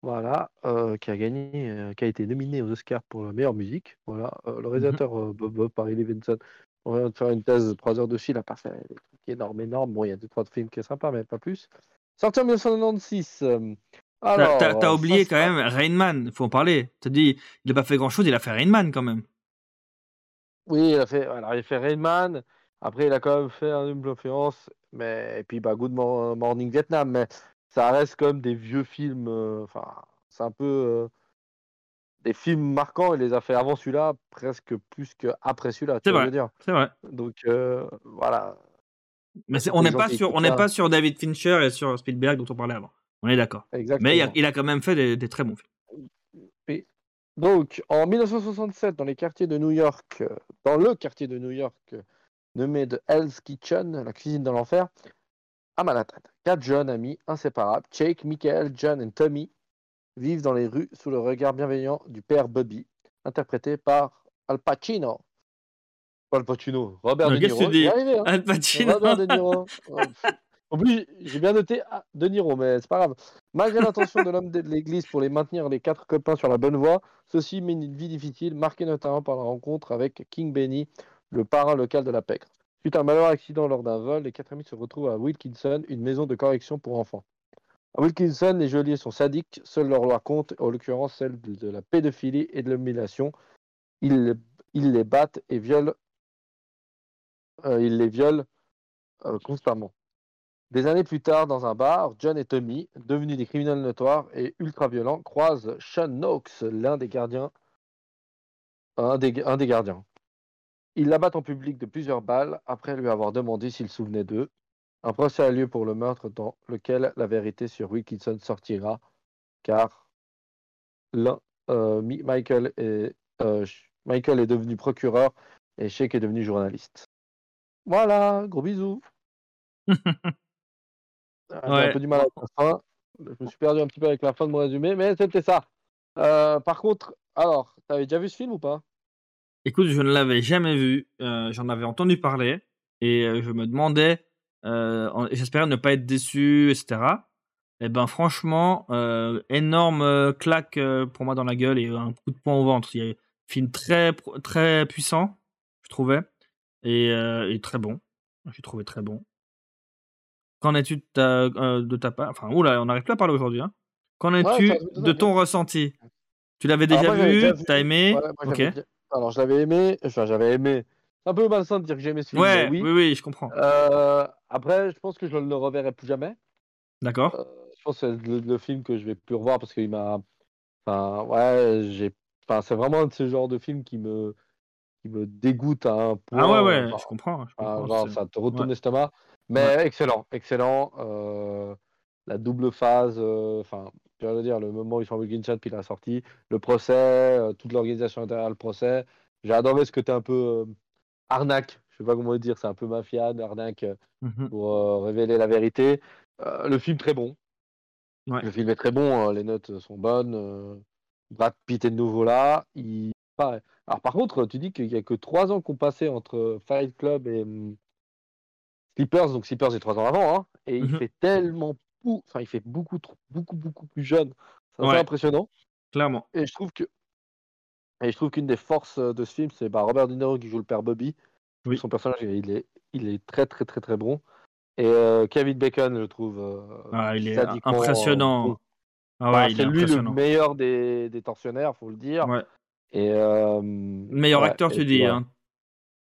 Voilà, euh, qui a gagné, euh, qui a été nominé aux Oscars pour la meilleure musique. Voilà, le réalisateur euh, Bob Bob par Lee Vincent. On vient de faire une thèse de 3 heures dessus. Il a pas énormes, énormes. Bon, il y a deux trois films qui sont sympas, mais pas plus. Sorti en 1996. euh, alors, T'as t'as ça oublié quand même Rain Man, faut en parler. T'as dit, il a pas fait grand chose, il a fait Rain Man quand même. Oui, il a fait, alors, il a fait Rain Man. Après, il a quand même fait un double influence. Mais, et puis, bah, Good Mo- Morning Vietnam. Mais ça reste quand même des vieux films. euh, Enfin, c'est un peu euh, des films marquants. Il les a fait avant celui-là, presque plus qu'après celui-là. C'est Tu vois, vrai. dire. C'est vrai. Donc, euh, voilà. Mais on n'est pas sur, on pas sur David Fincher et sur Spielberg dont on parlait avant. On est d'accord. Mais il a, il a quand même fait des, des très bons films. Donc, en 1967, dans les quartiers de New York, euh, dans le quartier de New York euh, nommé de Hell's Kitchen, la cuisine de l'enfer, à Manhattan, quatre jeunes amis inséparables, Jake, Michael, John et Tommy, vivent dans les rues sous le regard bienveillant du père Bobby, interprété par Al Pacino. Pas Al Pacino, Robert De Niro. hein. Al Pacino. Robert De Niro. En plus, j'ai bien noté ah, De Niro, mais c'est pas grave. Malgré l'intention de l'homme de l'église pour les maintenir les quatre copains sur la bonne voie, ceux-ci mènent une vie difficile, marquée notamment par la rencontre avec King Benny, le parrain local de la pègre. Suite à un malheureux accident lors d'un vol, les quatre amis se retrouvent à Wilkinson, une maison de correction pour enfants. À Wilkinson, les geôliers sont sadiques, seule leur loi compte, en l'occurrence celle de, de la pédophilie et de l'humiliation. Ils, ils les battent et violent, euh, ils les violent euh, constamment. Des années plus tard, dans un bar, John et Tommy, devenus des criminels notoires et ultra-violents, croisent Sean Knox, l'un des gardiens. Un des, gardiens. Ils l'abattent en public de plusieurs balles après lui avoir demandé s'il souvenait d'eux. Un procès a lieu pour le meurtre dans lequel la vérité sur Wilkinson sortira, car euh, Mi- Michael, est, Sh- Michael est devenu procureur et Shake est devenu journaliste. Voilà, gros bisous. Ah, J'ai un peu du mal avec la fin. Je me suis perdu un petit peu avec la fin de mon résumé, mais c'était ça. Euh, par contre, alors, t'avais déjà vu ce film ou pas? Écoute, je ne l'avais jamais vu. euh, J'en avais entendu parler et euh, je me demandais, euh, j'espérais ne pas être déçu, etc. Et ben franchement, énorme claque pour moi dans la gueule et un coup de poing au ventre. Il y a un film très très puissant, je trouvais, et, et très bon. J'ai trouvé très bon. Qu'en es-tu de ta, de ta part? Enfin, oula, on n'arrive plus à parler aujourd'hui. Hein. Qu'en Ouais, es-tu t'as- t'as- de ton ressenti? Tu l'avais Alors, déjà moi, j'avais vu vu. Aimé? moi, Ok. j'avais bien- Alors, je l'avais aimé. Enfin, j'avais aimé. C'est un peu malsain de dire que j'ai aimé ce film. Ouais, oui. oui. oui, je comprends. Après, je pense que je ne le reverrai plus jamais. D'accord. Je pense que c'est le, le film que je vais plus revoir parce qu'il m'a. Enfin, ouais, j'ai. Enfin, c'est vraiment un de ces genres de films qui me qui me dégoûte à un point. Ah ouais, ouais, genre, je comprends. Je Ah, genre, ça te retourne ouais. l'estomac. Mais excellent, excellent. Euh, la double phase, euh, enfin, je veux dire, le moment où ils sont à Wilkinson, puis la sortie, le procès, euh, toute l'organisation derrière le procès. J'ai adoré ce côté un peu euh, arnaque, je sais pas comment le dire, c'est un peu mafia, arnaque euh, Mhm. pour euh, révéler la vérité. Euh, le film très bon. Ouais. Le film est très bon, euh, les notes sont bonnes. euh, Brad Pitt est de nouveau là. Il... pareil. Alors par contre, tu dis qu'il y a que trois ans qu'on passait entre Fight Club et hum, Sleepers, donc Sleepers est trois ans avant, hein, et il Mhm. fait tellement, pou- enfin il fait beaucoup, trop- beaucoup, beaucoup plus jeune. C'est Ouais. impressionnant. Clairement. Et je trouve que, et je trouve qu'une des forces de ce film, c'est bah, Robert De Niro qui joue le père Bobby. Oui. Son personnage, il est, il est très, très, très, très bon. Et euh, Kevin Bacon, je trouve. euh, Ah, il est euh, impressionnant. Ah Bah, ouais, c'est lui le meilleur des, des tortionnaires, faut le dire. Ouais. Et euh, Meilleur ouais, acteur, et tu dis. ouais. Hein.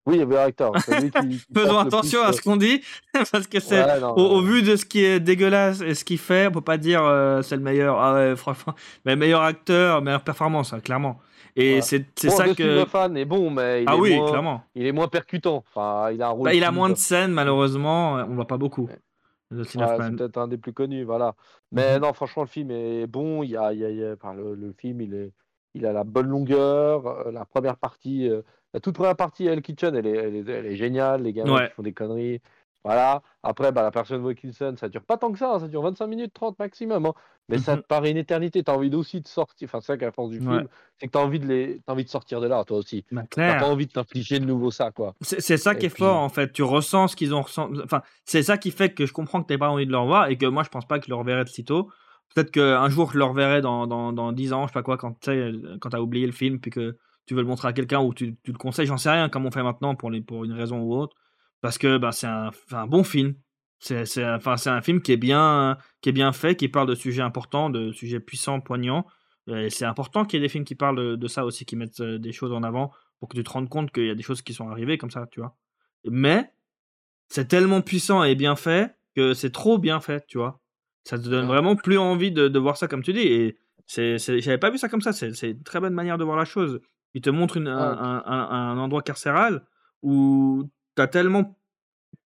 Oui, meilleur acteur. Qui, qui Faisons le attention plus, à euh, ce qu'on dit, parce que c'est. ouais, Au, au euh, vu de ce qui est dégueulasse et ce qu'il fait, on peut pas dire euh, c'est le meilleur. Ah ouais, franchement. Mais meilleur acteur, meilleure performance, hein, clairement. Et Ouais. c'est bon, ça que. Hoffman est bon, mais il, Ah est oui, moins, clairement. il est moins percutant. Enfin, il a un rôle. Bah, il a moins de scènes, malheureusement. On voit pas beaucoup. Ouais. Hoffman. c'est peut-être un des plus connus, voilà. Mais Mhm. non, franchement, le film est bon. Il y a, il y a- il y a- enfin, le, le film, il est, il a la bonne longueur. euh, La première partie, euh, la toute première partie, El Kitchen, elle est, elle est, elle est géniale. Les gamins Ouais. qui font des conneries. Voilà. Après, bah, la personne Wilkinson, ça dure pas tant que ça, hein, ça dure 25 minutes 30 maximum. hein. Mais ça Mhm. te paraît une éternité. Tu as envie aussi de sortir. Enfin, c'est ça qui est la force du Ouais. film, c'est que tu as envie, de les... t'as envie de sortir de là, toi aussi. Bah, T'as pas envie de t'infliger de nouveau ça, quoi. C'est ça Et qui est puis- fort en fait. Tu ressens ce qu'ils ont ressenti. Enfin, c'est ça qui fait que je comprends que tu pas envie de le revoir et que moi je pense pas que je le reverrai de sitôt. Peut-être qu'un jour je le reverrai dans, dans, dans 10 ans, je sais pas quoi, quand tu quand as oublié le film puis que tu veux le montrer à quelqu'un ou tu, tu le conseilles, j'en sais rien comme on fait maintenant pour, pour une raison ou autre. Parce que bah, c'est un, un bon film. C'est enfin, un film qui est, bien, qui est bien fait, qui parle de sujets importants, de sujets puissants, poignants. C'est important qu'il y ait des films qui parlent de, de ça aussi, qui mettent euh, des choses en avant pour que tu te rendes compte qu'il y a des choses qui sont arrivées comme ça, tu vois. Mais c'est tellement puissant et bien fait que c'est trop bien fait, tu vois. Ça te donne vraiment plus envie de, de voir ça comme tu dis. Et j'avais pas vu ça comme ça. C'est, une très bonne manière de voir la chose. Il te montre une- un, un- un- un endroit carcéral où t'as tellement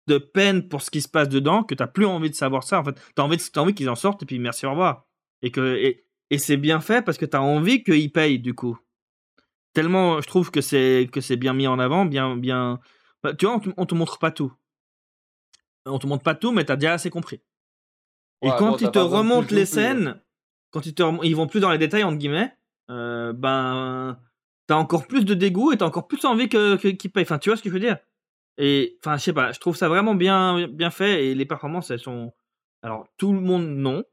de peine pour ce qui se passe dedans que t'as plus envie de savoir ça. En fait, t'as envie, t'as envie qu'ils en sortent et puis merci, au revoir. Et que et, et c'est bien fait parce que t'as envie qu'ils payent du coup. Tellement, je trouve que c'est que c'est bien mis en avant, bien bien. Bah, tu vois, on te, on te montre pas tout. On te montre pas tout, mais t'as déjà assez compris. Et Ouais, quand bon, ils te remontent les plus, scènes, quand ils, te rem- ils vont plus dans les détails, entre guillemets, euh, ben, t'as encore plus de dégoût et t'as encore plus envie que, que- qu'ils payent. Enfin, tu vois ce que je veux dire? Et, enfin, je sais pas, je trouve ça vraiment bien, bien fait et les performances, elles sont. Alors, tout le monde, non.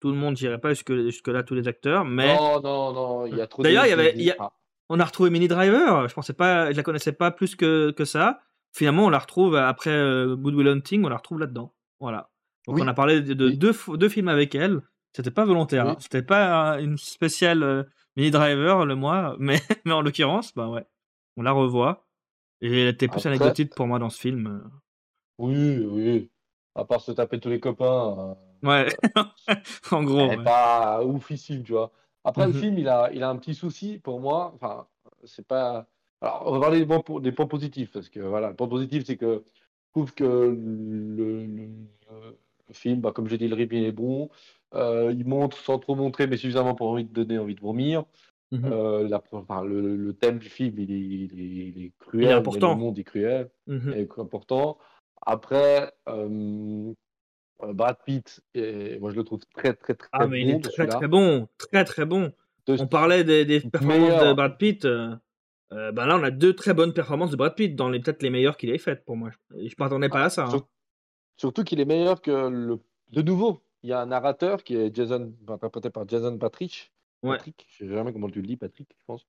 Tout le monde, j'irai pas jusque, jusque-là, tous les acteurs, mais Non, non, non, il y a trop D'ailleurs, il y de- avait- y a- ah, on a retrouvé Mini Driver. Je pensais pas, je la connaissais pas plus que, que ça. Finalement, on la retrouve après euh, Good Will Hunting, on la retrouve là-dedans. Voilà. Donc, Oui. on a parlé de, de Oui. deux, films avec elle. C'était pas volontaire. Oui. hein. C'était pas euh, une spéciale euh, Mini Driver le mois, mais, mais en l'occurrence, bah ouais, on la revoit. Et elle était plus Après- anecdotique pour moi dans ce film. Oui, oui. À part se taper tous les copains, euh, Ouais, en gros. elle est ouais. pas oufissime, tu vois. Après, Mhm. le film, il a, il a un petit souci pour moi. Enfin, c'est pas. Alors, on va parler des points, po- des points positifs, parce que voilà, le point positif, c'est que je trouve que le, le- le film, bah, comme j'ai dit, le rythme est bon. Euh, il montre sans trop montrer, mais suffisamment pour envie de donner envie de vomir. Mhm. Euh, la- enfin, le, le thème du film, il est, il est- il est cruel, important. le monde est cruel. Est important. Après, euh, Brad Pitt, et moi je le trouve très très très Ah, mais il bon est très très bon. Très très bon. De- On parlait des, des performances de. Brad Pitt. euh, ben là, on a deux très bonnes performances de Brad Pitt, dans les peut-être les meilleures qu'il ait faites pour moi. Je m'attendais pas à ça. hein. Sur- Surtout qu'il est meilleur que le. De nouveau, il y a un narrateur qui est Jason, interprété par Jason Patrick. Ouais. Patrick, je sais jamais comment tu le dis, Patrick, je pense.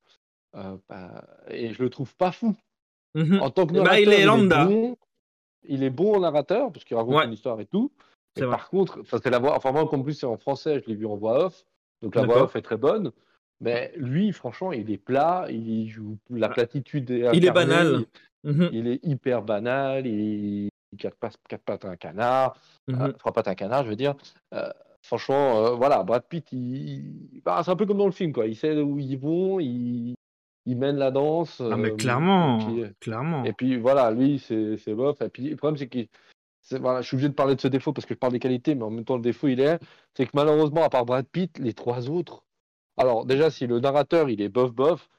Euh, bah, et je le trouve pas fou. Mhm. En tant que ben, narrateur, il est lambda. bon. Il est bon en narrateur parce qu'il raconte Ouais. une histoire et tout. Vrai. par contre, enfin, c'est la voix. Enfin, moi, en plus, c'est en français, je l'ai vu en voix off. Donc la voix off est très bonne. Mais lui, franchement, il est plat. Il joue la Ah. platitude. Il est banal. Mhm. Il est hyper banal. Il, il quatre, quatre pattes à un canard. Mhm. euh, trois pattes à un canard, je veux dire. Euh, franchement, euh, voilà, Brad Pitt, il, il- bah, c'est un peu comme dans le film, quoi. Il sait où ils vont. Il, il mène la danse. Ah, mais clairement. et puis, clairement. et puis voilà, lui, c'est c'est bof. Et puis le problème, c'est que voilà, je suis obligé de parler de ce défaut parce que je parle des qualités, mais en même temps, le défaut, il est, c'est que malheureusement, à part Brad Pitt, les trois autres. Alors, déjà, si le narrateur, il est bof-bof,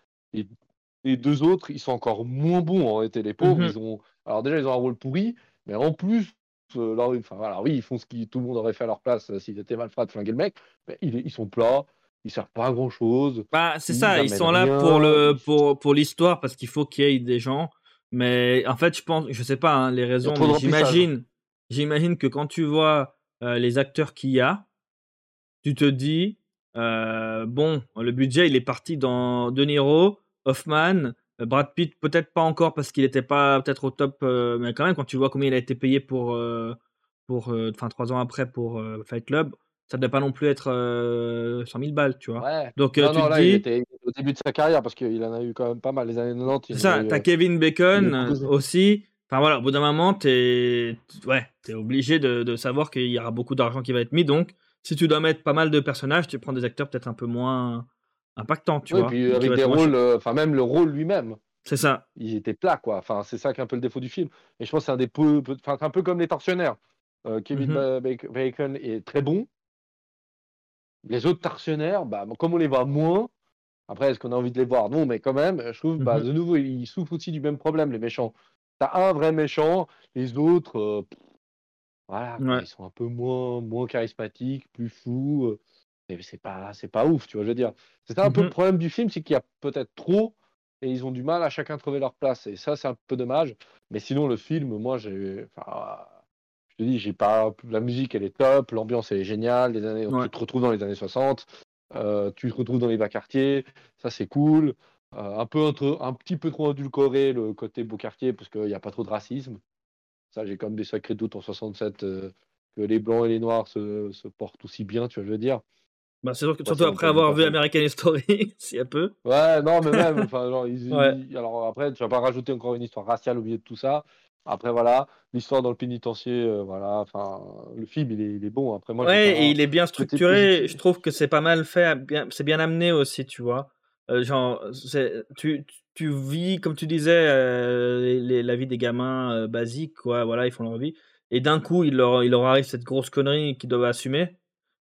les deux autres, ils sont encore moins bons en réalité. Les pauvres, Mhm. ils ont. Alors, déjà, ils ont un rôle pourri, mais en plus, euh, enfin, voilà, oui, ils font ce que tout le monde aurait fait à leur place euh, s'ils étaient malfrats de flinguer le mec, mais ils, ils sont plats, ils servent pas à grand chose. Bah, c'est ça, ils sont là pour le pour, pour l'histoire parce qu'il faut qu'il y ait des gens. Mais en fait, je pense, je sais pas hein, les raisons, mais j'imagine, j'imagine que quand tu vois euh, les acteurs qu'il y a, tu te dis euh, bon, le budget il est parti dans De Niro, Hoffman, Brad Pitt peut-être pas encore parce qu'il n'était pas peut-être au top, euh, mais quand même quand tu vois combien il a été payé pour euh, pour euh, enfin trois ans après pour Fight Club, ça ne doit pas non plus être euh, 100 000 balles, tu vois. Ouais. Donc non, tu non, te là, dis il était au début de sa carrière parce qu'il en a eu quand même pas mal. Les années 90, il C'est ça, t'as Kevin Bacon aussi. Enfin voilà, au bout d'un moment, t'es ouais, es obligé de, de savoir qu'il y aura beaucoup d'argent qui va être mis. Donc, si tu dois mettre pas mal de personnages, tu prends des acteurs peut-être un peu moins impactants, tu ouais, vois. puis avec des rôles, euh, enfin même le rôle lui-même, C'est ça. il était plat quoi. Enfin, c'est ça qui est un peu le défaut du film. Et je pense que c'est un des peu, peu- un peu comme les tortionnaires. Euh, Kevin. Ba- Bac- Bacon est très bon. Les autres tortionnaires, bah, comme on les voit moins, après, est-ce qu'on a envie de les voir? Non, mais quand même, je trouve, bah, Mhm. de nouveau, ils souffrent aussi du même problème, les méchants. T'as un vrai méchant, les autres, euh, voilà, ils sont un peu moins, moins charismatiques, plus fous. euh, c'est pas, c'est pas ouf, tu vois, je veux dire. C'est ça un peu le Mhm. problème du film, c'est qu'il y a peut-être trop et ils ont du mal à chacun trouver leur place. Et ça, c'est un peu dommage. Mais sinon, le film, moi, j'ai. Enfin, je te dis, j'ai pas. La musique, elle est top, l'ambiance, elle est géniale. Les années... Ouais. Tu te retrouves dans les années 60, euh, tu te retrouves dans les bas quartiers, ça, c'est cool. Euh, un, peu entre- un petit peu trop adulcoré le côté beau quartier, parce qu'il n'y a pas trop de racisme. Ça, j'ai comme des sacrés doutes en 67 euh, que les blancs et les noirs se, se portent aussi bien, tu vois, je veux dire. Bah, c'est sûr que, Ouais, surtout après avoir vu. American History, s'il y a peu. Ouais, non, mais même, genre, ils- Ouais. ils- alors après, tu vas pas rajouter encore une histoire raciale au milieu de tout ça. Après, voilà, l'histoire dans le pénitencier, euh, voilà, enfin, le film, il est, il est bon. Après, moi, Ouais, et il est bien structuré. Je trouve que c'est pas mal fait, bien, c'est bien amené aussi, tu vois. Euh, genre, tu, tu- vis, comme tu disais, euh, les- les- la vie des gamins euh, basiques, quoi. Voilà, ils font leur vie. Et d'un coup, il leur, il leur arrive cette grosse connerie qu'ils doivent assumer.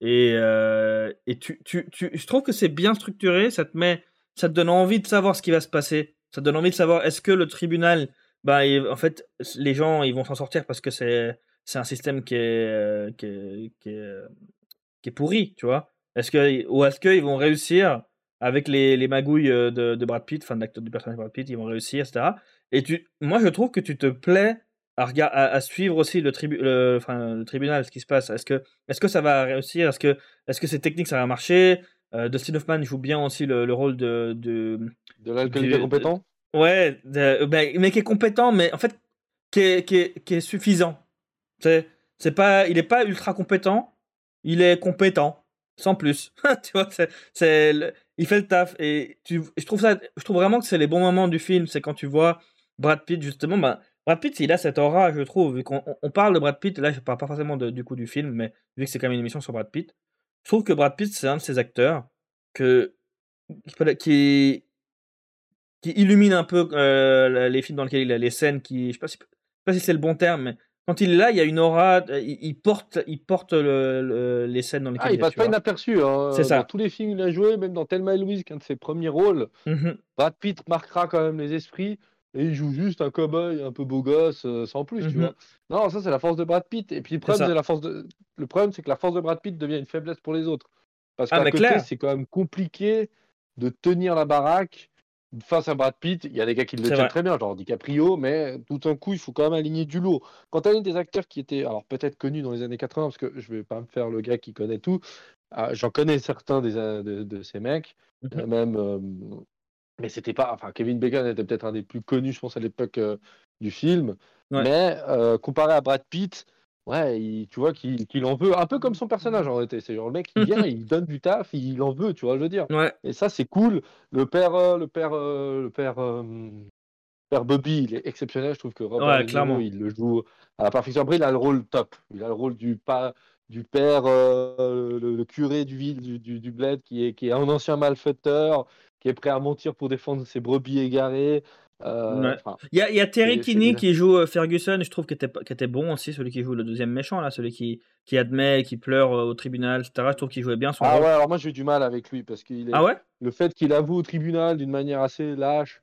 Et, euh, et tu, tu, tu, je trouve que c'est bien structuré. Ça te met, ça te donne envie de savoir ce qui va se passer. Ça te donne envie de savoir est-ce que le tribunal, bah, en fait, les gens, ils vont s'en sortir parce que c'est, c'est un système qui est, euh, qui est, euh, qui est pourri, tu vois. Est-ce que, ou est-ce qu'ils vont réussir avec les, les magouilles de, de Brad Pitt, enfin de l'acteur du personnage de Brad Pitt, ils vont réussir, etc. Et tu, moi, je trouve que tu te plais à, regard, à, à suivre aussi le, tribu, le, enfin, le tribunal, ce qui se passe. Est-ce que, est-ce que ça va réussir? Est-ce que, est-ce que c'est technique, ça va marcher? Euh, Dustin Hoffman joue bien aussi le, le rôle de, de, De l'alcoolique du- incompétent Ouais, de- ben, mais qui est compétent, mais en fait, qui est, qui est, qui est suffisant. C'est, pas, il est pas ultra compétent, il est compétent, sans plus. tu vois, c'est, il fait le taf. Et tu, je, trouve ça, je trouve vraiment que c'est les bons moments du film, c'est quand tu vois Brad Pitt, justement. Ben, Brad Pitt, il a cette aura, je trouve, vu qu'on on- parle de Brad Pitt, là, je parle pas forcément de- du coup du film, mais vu que c'est quand même une émission sur Brad Pitt, je trouve que Brad Pitt, c'est un de ces acteurs que, qui, qui illumine un peu euh, les films dans lesquels il a les scènes qui je sais pas si, je sais pas si c'est le bon terme mais quand il est là il y a une aura euh, il, il porte il porte le- le- les scènes dans lesquelles Ah, il passe pas vois. inaperçu. Hein. C'est ça. Dans tous les films qu'il a joué, même dans Thelma et Louise, qui est un de ses premiers rôles, Mhm. Brad Pitt marquera quand même les esprits et il joue juste un cow-boy un peu beau gosse, euh, sans plus, tu Mhm. vois. Non, ça, c'est la force de Brad Pitt. Et puis, le problème, c'est la force de... le problème, c'est que la force de Brad Pitt devient une faiblesse pour les autres. Parce Ah, qu'à côté, c'est quand même compliqué de tenir la baraque face à Brad Pitt. Il y a des gars qui le tiennent vrai. très bien, genre DiCaprio, mais tout d'un coup, il faut quand même aligner du lot. Quand tu as des acteurs qui étaient, alors peut-être connus dans les années 80, parce que je vais pas me faire le gars qui connaît tout, ah, j'en connais certains des, euh, de, de ces mecs, Mhm. euh, même. euh, mais c'était pas. Enfin, Kevin Bacon était peut-être un des plus connus, je pense, à l'époque euh, du film. Ouais. Mais euh, comparé à Brad Pitt, ouais, il- tu vois qu'il en veut. Un peu comme son personnage en réalité. C'est genre le mec qui vient, il donne du taf, il en veut, tu vois, je veux dire. ouais Et ça, c'est cool. Le père, euh, le père, le père, père Bobby, il est exceptionnel. Je trouve que Robert Ouais, clairement. il le joue à la perfection. Après, il a le rôle top. Il a le rôle du pas du père, euh, le, le curé du ville, du, du, du bled, qui est, qui est un ancien malfaiteur, qui est prêt à mentir pour défendre ses brebis égarées. Euh, Ouais. il y a, il y a Terry Kinney qui joue euh, Ferguson je trouve qu'il était, bon aussi celui qui joue le deuxième méchant là celui qui, qui admet qui pleure euh, au tribunal etc je trouve qu'il jouait bien son Ah rôle ouais, alors moi j'ai eu du mal avec lui parce qu'il est ah ouais? le fait qu'il avoue au tribunal d'une manière assez lâche,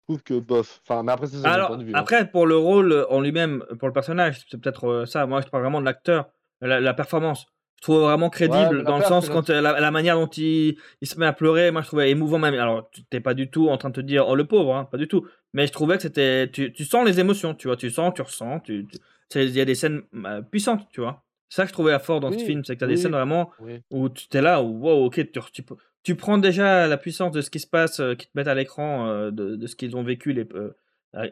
je trouve que bof. Enfin, mais après c'est point de vue. hein. après, pour le rôle en lui-même, pour le personnage, c'est peut-être ça. Moi, je parle vraiment de l'acteur, la, la performance. Je trouve vraiment crédible dans le sens quand euh, la, la manière dont il, il se met à pleurer, moi je trouvais émouvant même. Alors, tu t'es pas du tout en train de te dire oh le pauvre, hein, pas du tout. Mais je trouvais que c'était, tu, tu sens les émotions, tu vois, tu sens, tu ressens, tu, il y a des scènes euh, puissantes, tu vois. C'est ça que je trouvais fort dans ce film, c'est que tu as des scènes vraiment Oui. où tu t'es là, où wow, ok, tu, tu, tu prends déjà la puissance de ce qui se passe, euh, qui te mettent à l'écran, euh, de, de ce qu'ils ont vécu, les,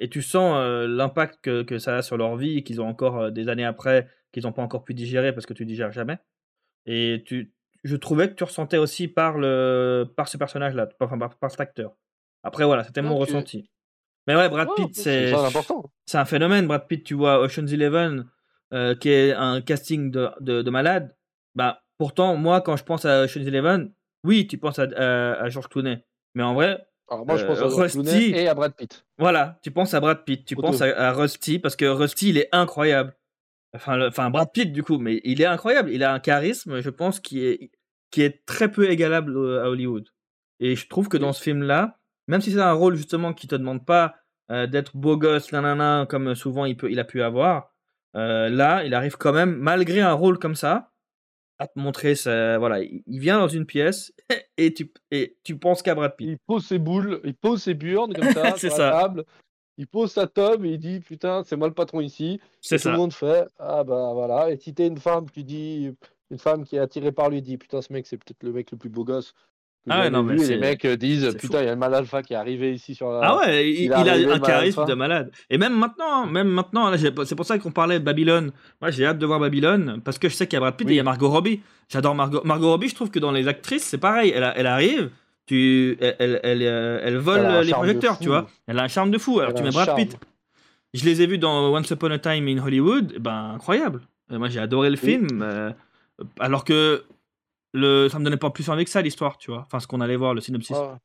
et tu sens l'impact que, que ça a sur leur vie, qu'ils ont encore des années après, qu'ils n'ont pas encore pu digérer parce que tu digères jamais. Et tu, je trouvais que tu ressentais aussi par, le, par ce personnage-là, enfin par, par cet acteur. Après, voilà, c'était mon ressenti. Mais ouais, Brad Pitt, c'est c'est un phénomène. Brad Pitt, tu vois, Ocean's Eleven, euh, qui est un casting de, de, de malade. Bah, pourtant, moi, quand je pense à Ocean's Eleven, oui, tu penses à, à, à George Clooney. Mais en vrai, Alors moi, je Euh, pense à Rusty. Clooney et à Brad Pitt. voilà, tu penses à Brad Pitt, tu penses à, à Rusty, parce que Rusty, il est incroyable. Enfin, le- enfin, Brad Pitt, du coup, mais il est incroyable. Il a un charisme, je pense, qui est, qui est très peu égalable à Hollywood. Et je trouve que dans ce film-là, même si c'est un rôle, justement, qui te demande pas euh, d'être beau gosse, nanana, comme souvent il, peut, il a pu avoir, Euh, là, il arrive quand même, malgré un rôle comme ça, à te montrer. Ça, voilà, il vient dans une pièce et tu, et tu penses qu'à Brad Pitt. Il pose ses boules, il pose ses burnes comme ça C'est sur ça. la table. Il pose sa tome et il dit putain c'est moi le patron ici. C'est Et tout le ça. monde fait ah bah voilà. Et si t'es une femme, tu dis une femme qui est attirée par lui dit putain ce mec c'est peut-être le mec le plus beau gosse. Ah ouais, non, mais les mecs euh, disent putain il y a le mal alpha qui est arrivé ici sur la. Ah ouais, il, a un charisme de malade. Et même maintenant, même maintenant, c'est pour ça qu'on parlait de Babylone. Moi, j'ai hâte de voir Babylone parce que je sais qu'il y a Brad Pitt et il y a Margot Robbie. J'adore Margot. Margot Robbie. Je trouve que dans les actrices, c'est pareil. Elle, elle arrive, tu, elle, elle, elle, euh, elle vole Elle les projecteurs, tu vois. Elle a un charme de fou. Alors tu mets Brad Pitt. Je les ai vus dans Once Upon a Time in Hollywood. eh Ben incroyable. Et moi, j'ai adoré le Oui. film. euh, alors que le, ça me donnait pas plus envie que ça l'histoire, tu vois. Enfin, ce qu'on allait voir, le synopsis. Ah,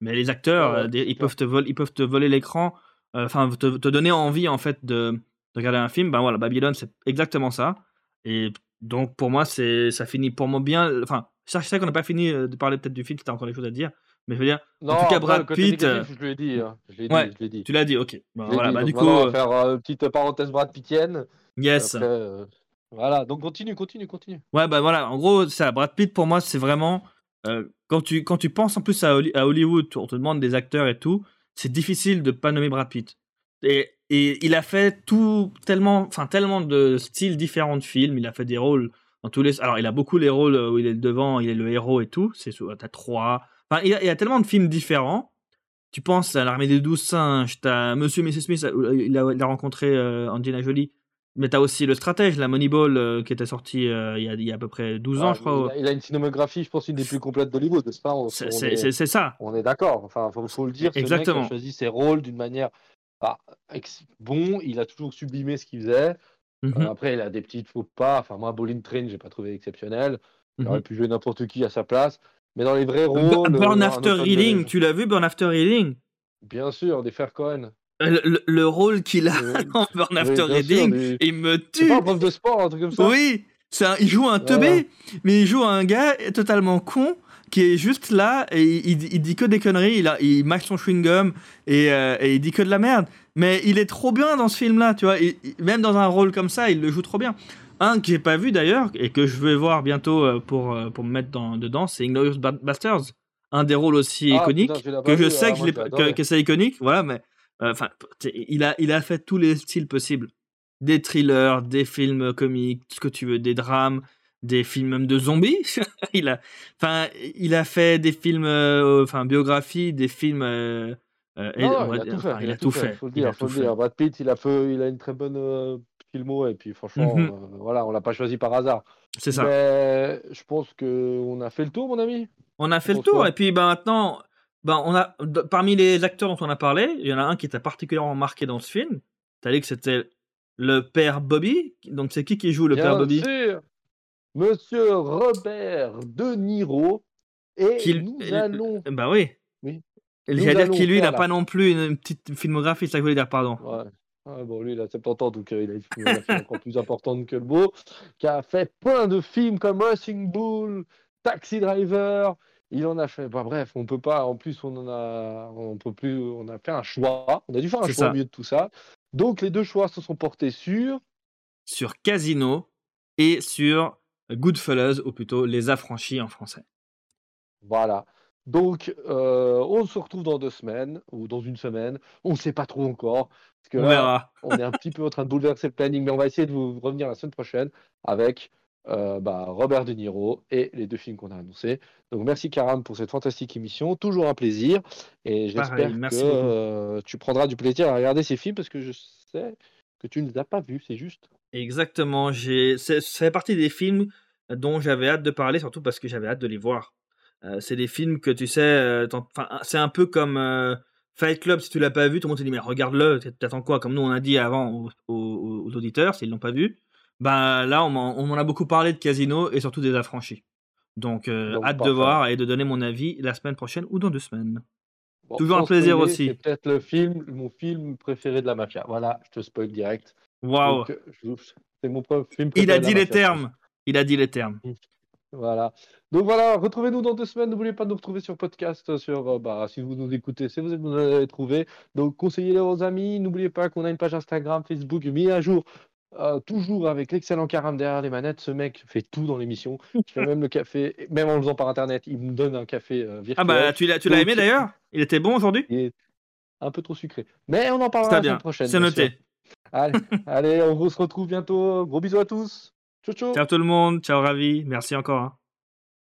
Mais les acteurs, Ouais, ouais, euh, des- c'est ils, peuvent te voler, ils peuvent te voler l'écran, euh, enfin te, te donner envie en fait de, de regarder un film. Ben voilà, Babylone, c'est exactement ça. Et donc pour moi, c'est ça finit pour moi bien. Enfin, je sais qu'on n'a pas fini euh, de parler peut-être du film, tu as encore des choses à dire. Mais je veux dire, Non, tout cas, Brad Pitt, négatif, je l'ai dit. hein. Je l'ai dit, ouais, je l'ai dit. tu l'as dit, ok. L'ai voilà, dit. bah du coup, on va euh, faire euh, une petite parenthèse Brad Pittienne. yes. Après, euh, voilà, donc continue, continue, continue. Ouais, bah voilà, en gros, ça, Brad Pitt, pour moi, c'est vraiment. euh, quand, tu, quand tu penses en plus à, à Hollywood, on te demande des acteurs et tout, c'est difficile de pas nommer Brad Pitt. Et, et il a fait tout, tellement, enfin, tellement de styles différents de films. Il a fait des rôles dans tous les. Alors, il a beaucoup les rôles où il est devant, il est le héros et tout. C'est T'as trois. Enfin, il y, a, il y a tellement de films différents. Tu penses à l'armée des douze singes, t'as Monsieur et Mrs. Smith, où il a, il a rencontré euh, Angelina Jolie. Mais t'as aussi le stratège, la Moneyball, euh, qui était sorti euh, il, y a, il y a à peu près 12 ans, Ah, je crois. il, a, une cinémographie, je pense, une des plus complètes d'Hollywood, n'est-ce pas? On, C'est ça. on est d'accord. Enfin, faut, faut le dire. Ce mec Exactement. a choisi ses rôles d'une manière bah, bon. Il a toujours sublimé ce qu'il faisait. Mhm, Euh, après, il a des petites faux pas. Enfin, moi, Bowling Train, j'ai pas trouvé exceptionnel. Il mhm. aurait pu jouer n'importe qui à sa place. Mais dans les vrais rôles, Burn euh, After automne de tu l'as vu, Burn After Reading Bien sûr, des frères Cohen. Euh, le, le- le rôle qu'il a dans Burn After Reading, il me C'est tue. pas un prof de sport, un truc comme ça? Oui, c'est un- il joue un teubé, mais il joue un gars totalement con qui est juste là et il, il- il dit que des conneries, il, a, il mâche son chewing-gum et, euh, et il dit que de la merde. Mais il est trop bien dans ce film-là, tu vois. et- même dans un rôle comme ça, il le joue trop bien. Un que j'ai pas vu d'ailleurs et que je vais voir bientôt euh, pour, euh, pour me mettre dans, dedans, c'est Inglourious Ba- Basterds. Un des rôles aussi Ah, iconiques putain, que je vu, sais ah, que, je que, c'est iconique, voilà, mais euh, enfin, il a, il a fait tous les styles possibles. Des thrillers, des films comiques, tout ce que tu veux, des drames, des films même de zombies. il a, enfin, il a fait des films, euh, enfin, biographies, des films. euh, euh, Non, il a tout fait. enfin, il a tout fait. Faut le dire, faut le dire. Brad Pitt, il a fait, il a une très bonne euh, filmo et puis franchement, Mhm. euh, voilà, on l'a pas choisi par hasard. C'est ça. Mais je pense que on a fait le tour, mon ami. On a fait le tour et puis ben maintenant, ben on a de- parmi les acteurs dont on a parlé, il y en a un qui t'a particulièrement marqué dans ce film. T'as dit que c'était le père Bobby. Donc c'est qui qui joue le Bien père Bobby? sûr, Monsieur Robert De Niro. Et nous euh, allons. Bah oui. Oui. Et Nous J'allais dire allons qu'il lui n'a pas non plus une, petite filmographie, c'est ça que je voulais dire, pardon. Ouais. Ah, bon, lui, il a 70 ans, donc euh, il a une filmographie encore plus importante que le beau, qui a fait plein de films comme Racing Bull, Taxi Driver. Il en a fait. Bah, bref, on peut pas. En plus, on en a. On peut plus. On a fait un choix. On a dû faire un choix ça. au milieu de tout ça. Donc, les deux choix se sont portés sur. Sur Casino et sur Goodfellas, ou plutôt Les Affranchis en français. Voilà. Donc, euh, on se retrouve dans deux semaines ou dans une semaine. On ne sait pas trop encore. Parce que On là, verra. on est un petit peu en train de bouleverser le planning, mais on va essayer de vous revenir la semaine prochaine avec euh, bah, Robert De Niro et les deux films qu'on a annoncés. Donc, merci Karam pour cette fantastique émission. Toujours un plaisir. Et j'espère que euh, tu prendras du plaisir à regarder ces films parce que je sais que tu ne les as pas vus, c'est juste. Exactement. Ça fait partie des films dont j'avais hâte de parler, surtout parce que j'avais hâte de les voir. Euh, c'est des films que tu sais, euh, c'est un peu comme euh, Fight Club. Si tu l'as pas vu, tout le monde te dit mais regarde-le. T'attends quoi? Comme nous on a dit avant aux, aux- aux auditeurs, s'ils l'ont pas vu. Ben là, on m'en, on m'en a beaucoup parlé de Casino et surtout des affranchis. Donc, euh, Donc, hâte de voir et de donner mon avis la semaine prochaine ou dans deux semaines. Bon, Toujours un plaisir spoiler, aussi. C'est peut-être le film, mon film préféré de la mafia. Voilà, je te spoil direct. Waouh c'est mon film Il préféré a de la dit les termes. Il a dit les termes. Voilà. Donc voilà, retrouvez-nous dans deux semaines. N'oubliez pas de nous retrouver sur podcast, sur euh, bah, si vous nous écoutez, si vous nous avez trouvé. Donc conseillez-le aux amis. N'oubliez pas qu'on a une page Instagram, Facebook mis à jour euh, toujours avec l'excellent Karam derrière les manettes. Ce mec fait tout dans l'émission. Il fait même le café, même en le faisant par internet. Il me donne un café euh, virtuel. Ah bah tu l'as, tu l'as Donc, aimé d'ailleurs? Il était bon aujourd'hui? Il est un peu trop sucré. Mais on en parlera la semaine prochaine. c'est noté. Allez, allez, on se retrouve bientôt. Gros bisous à tous. Ciao, ciao. Tout le monde, ciao Ravi, merci encore. hein.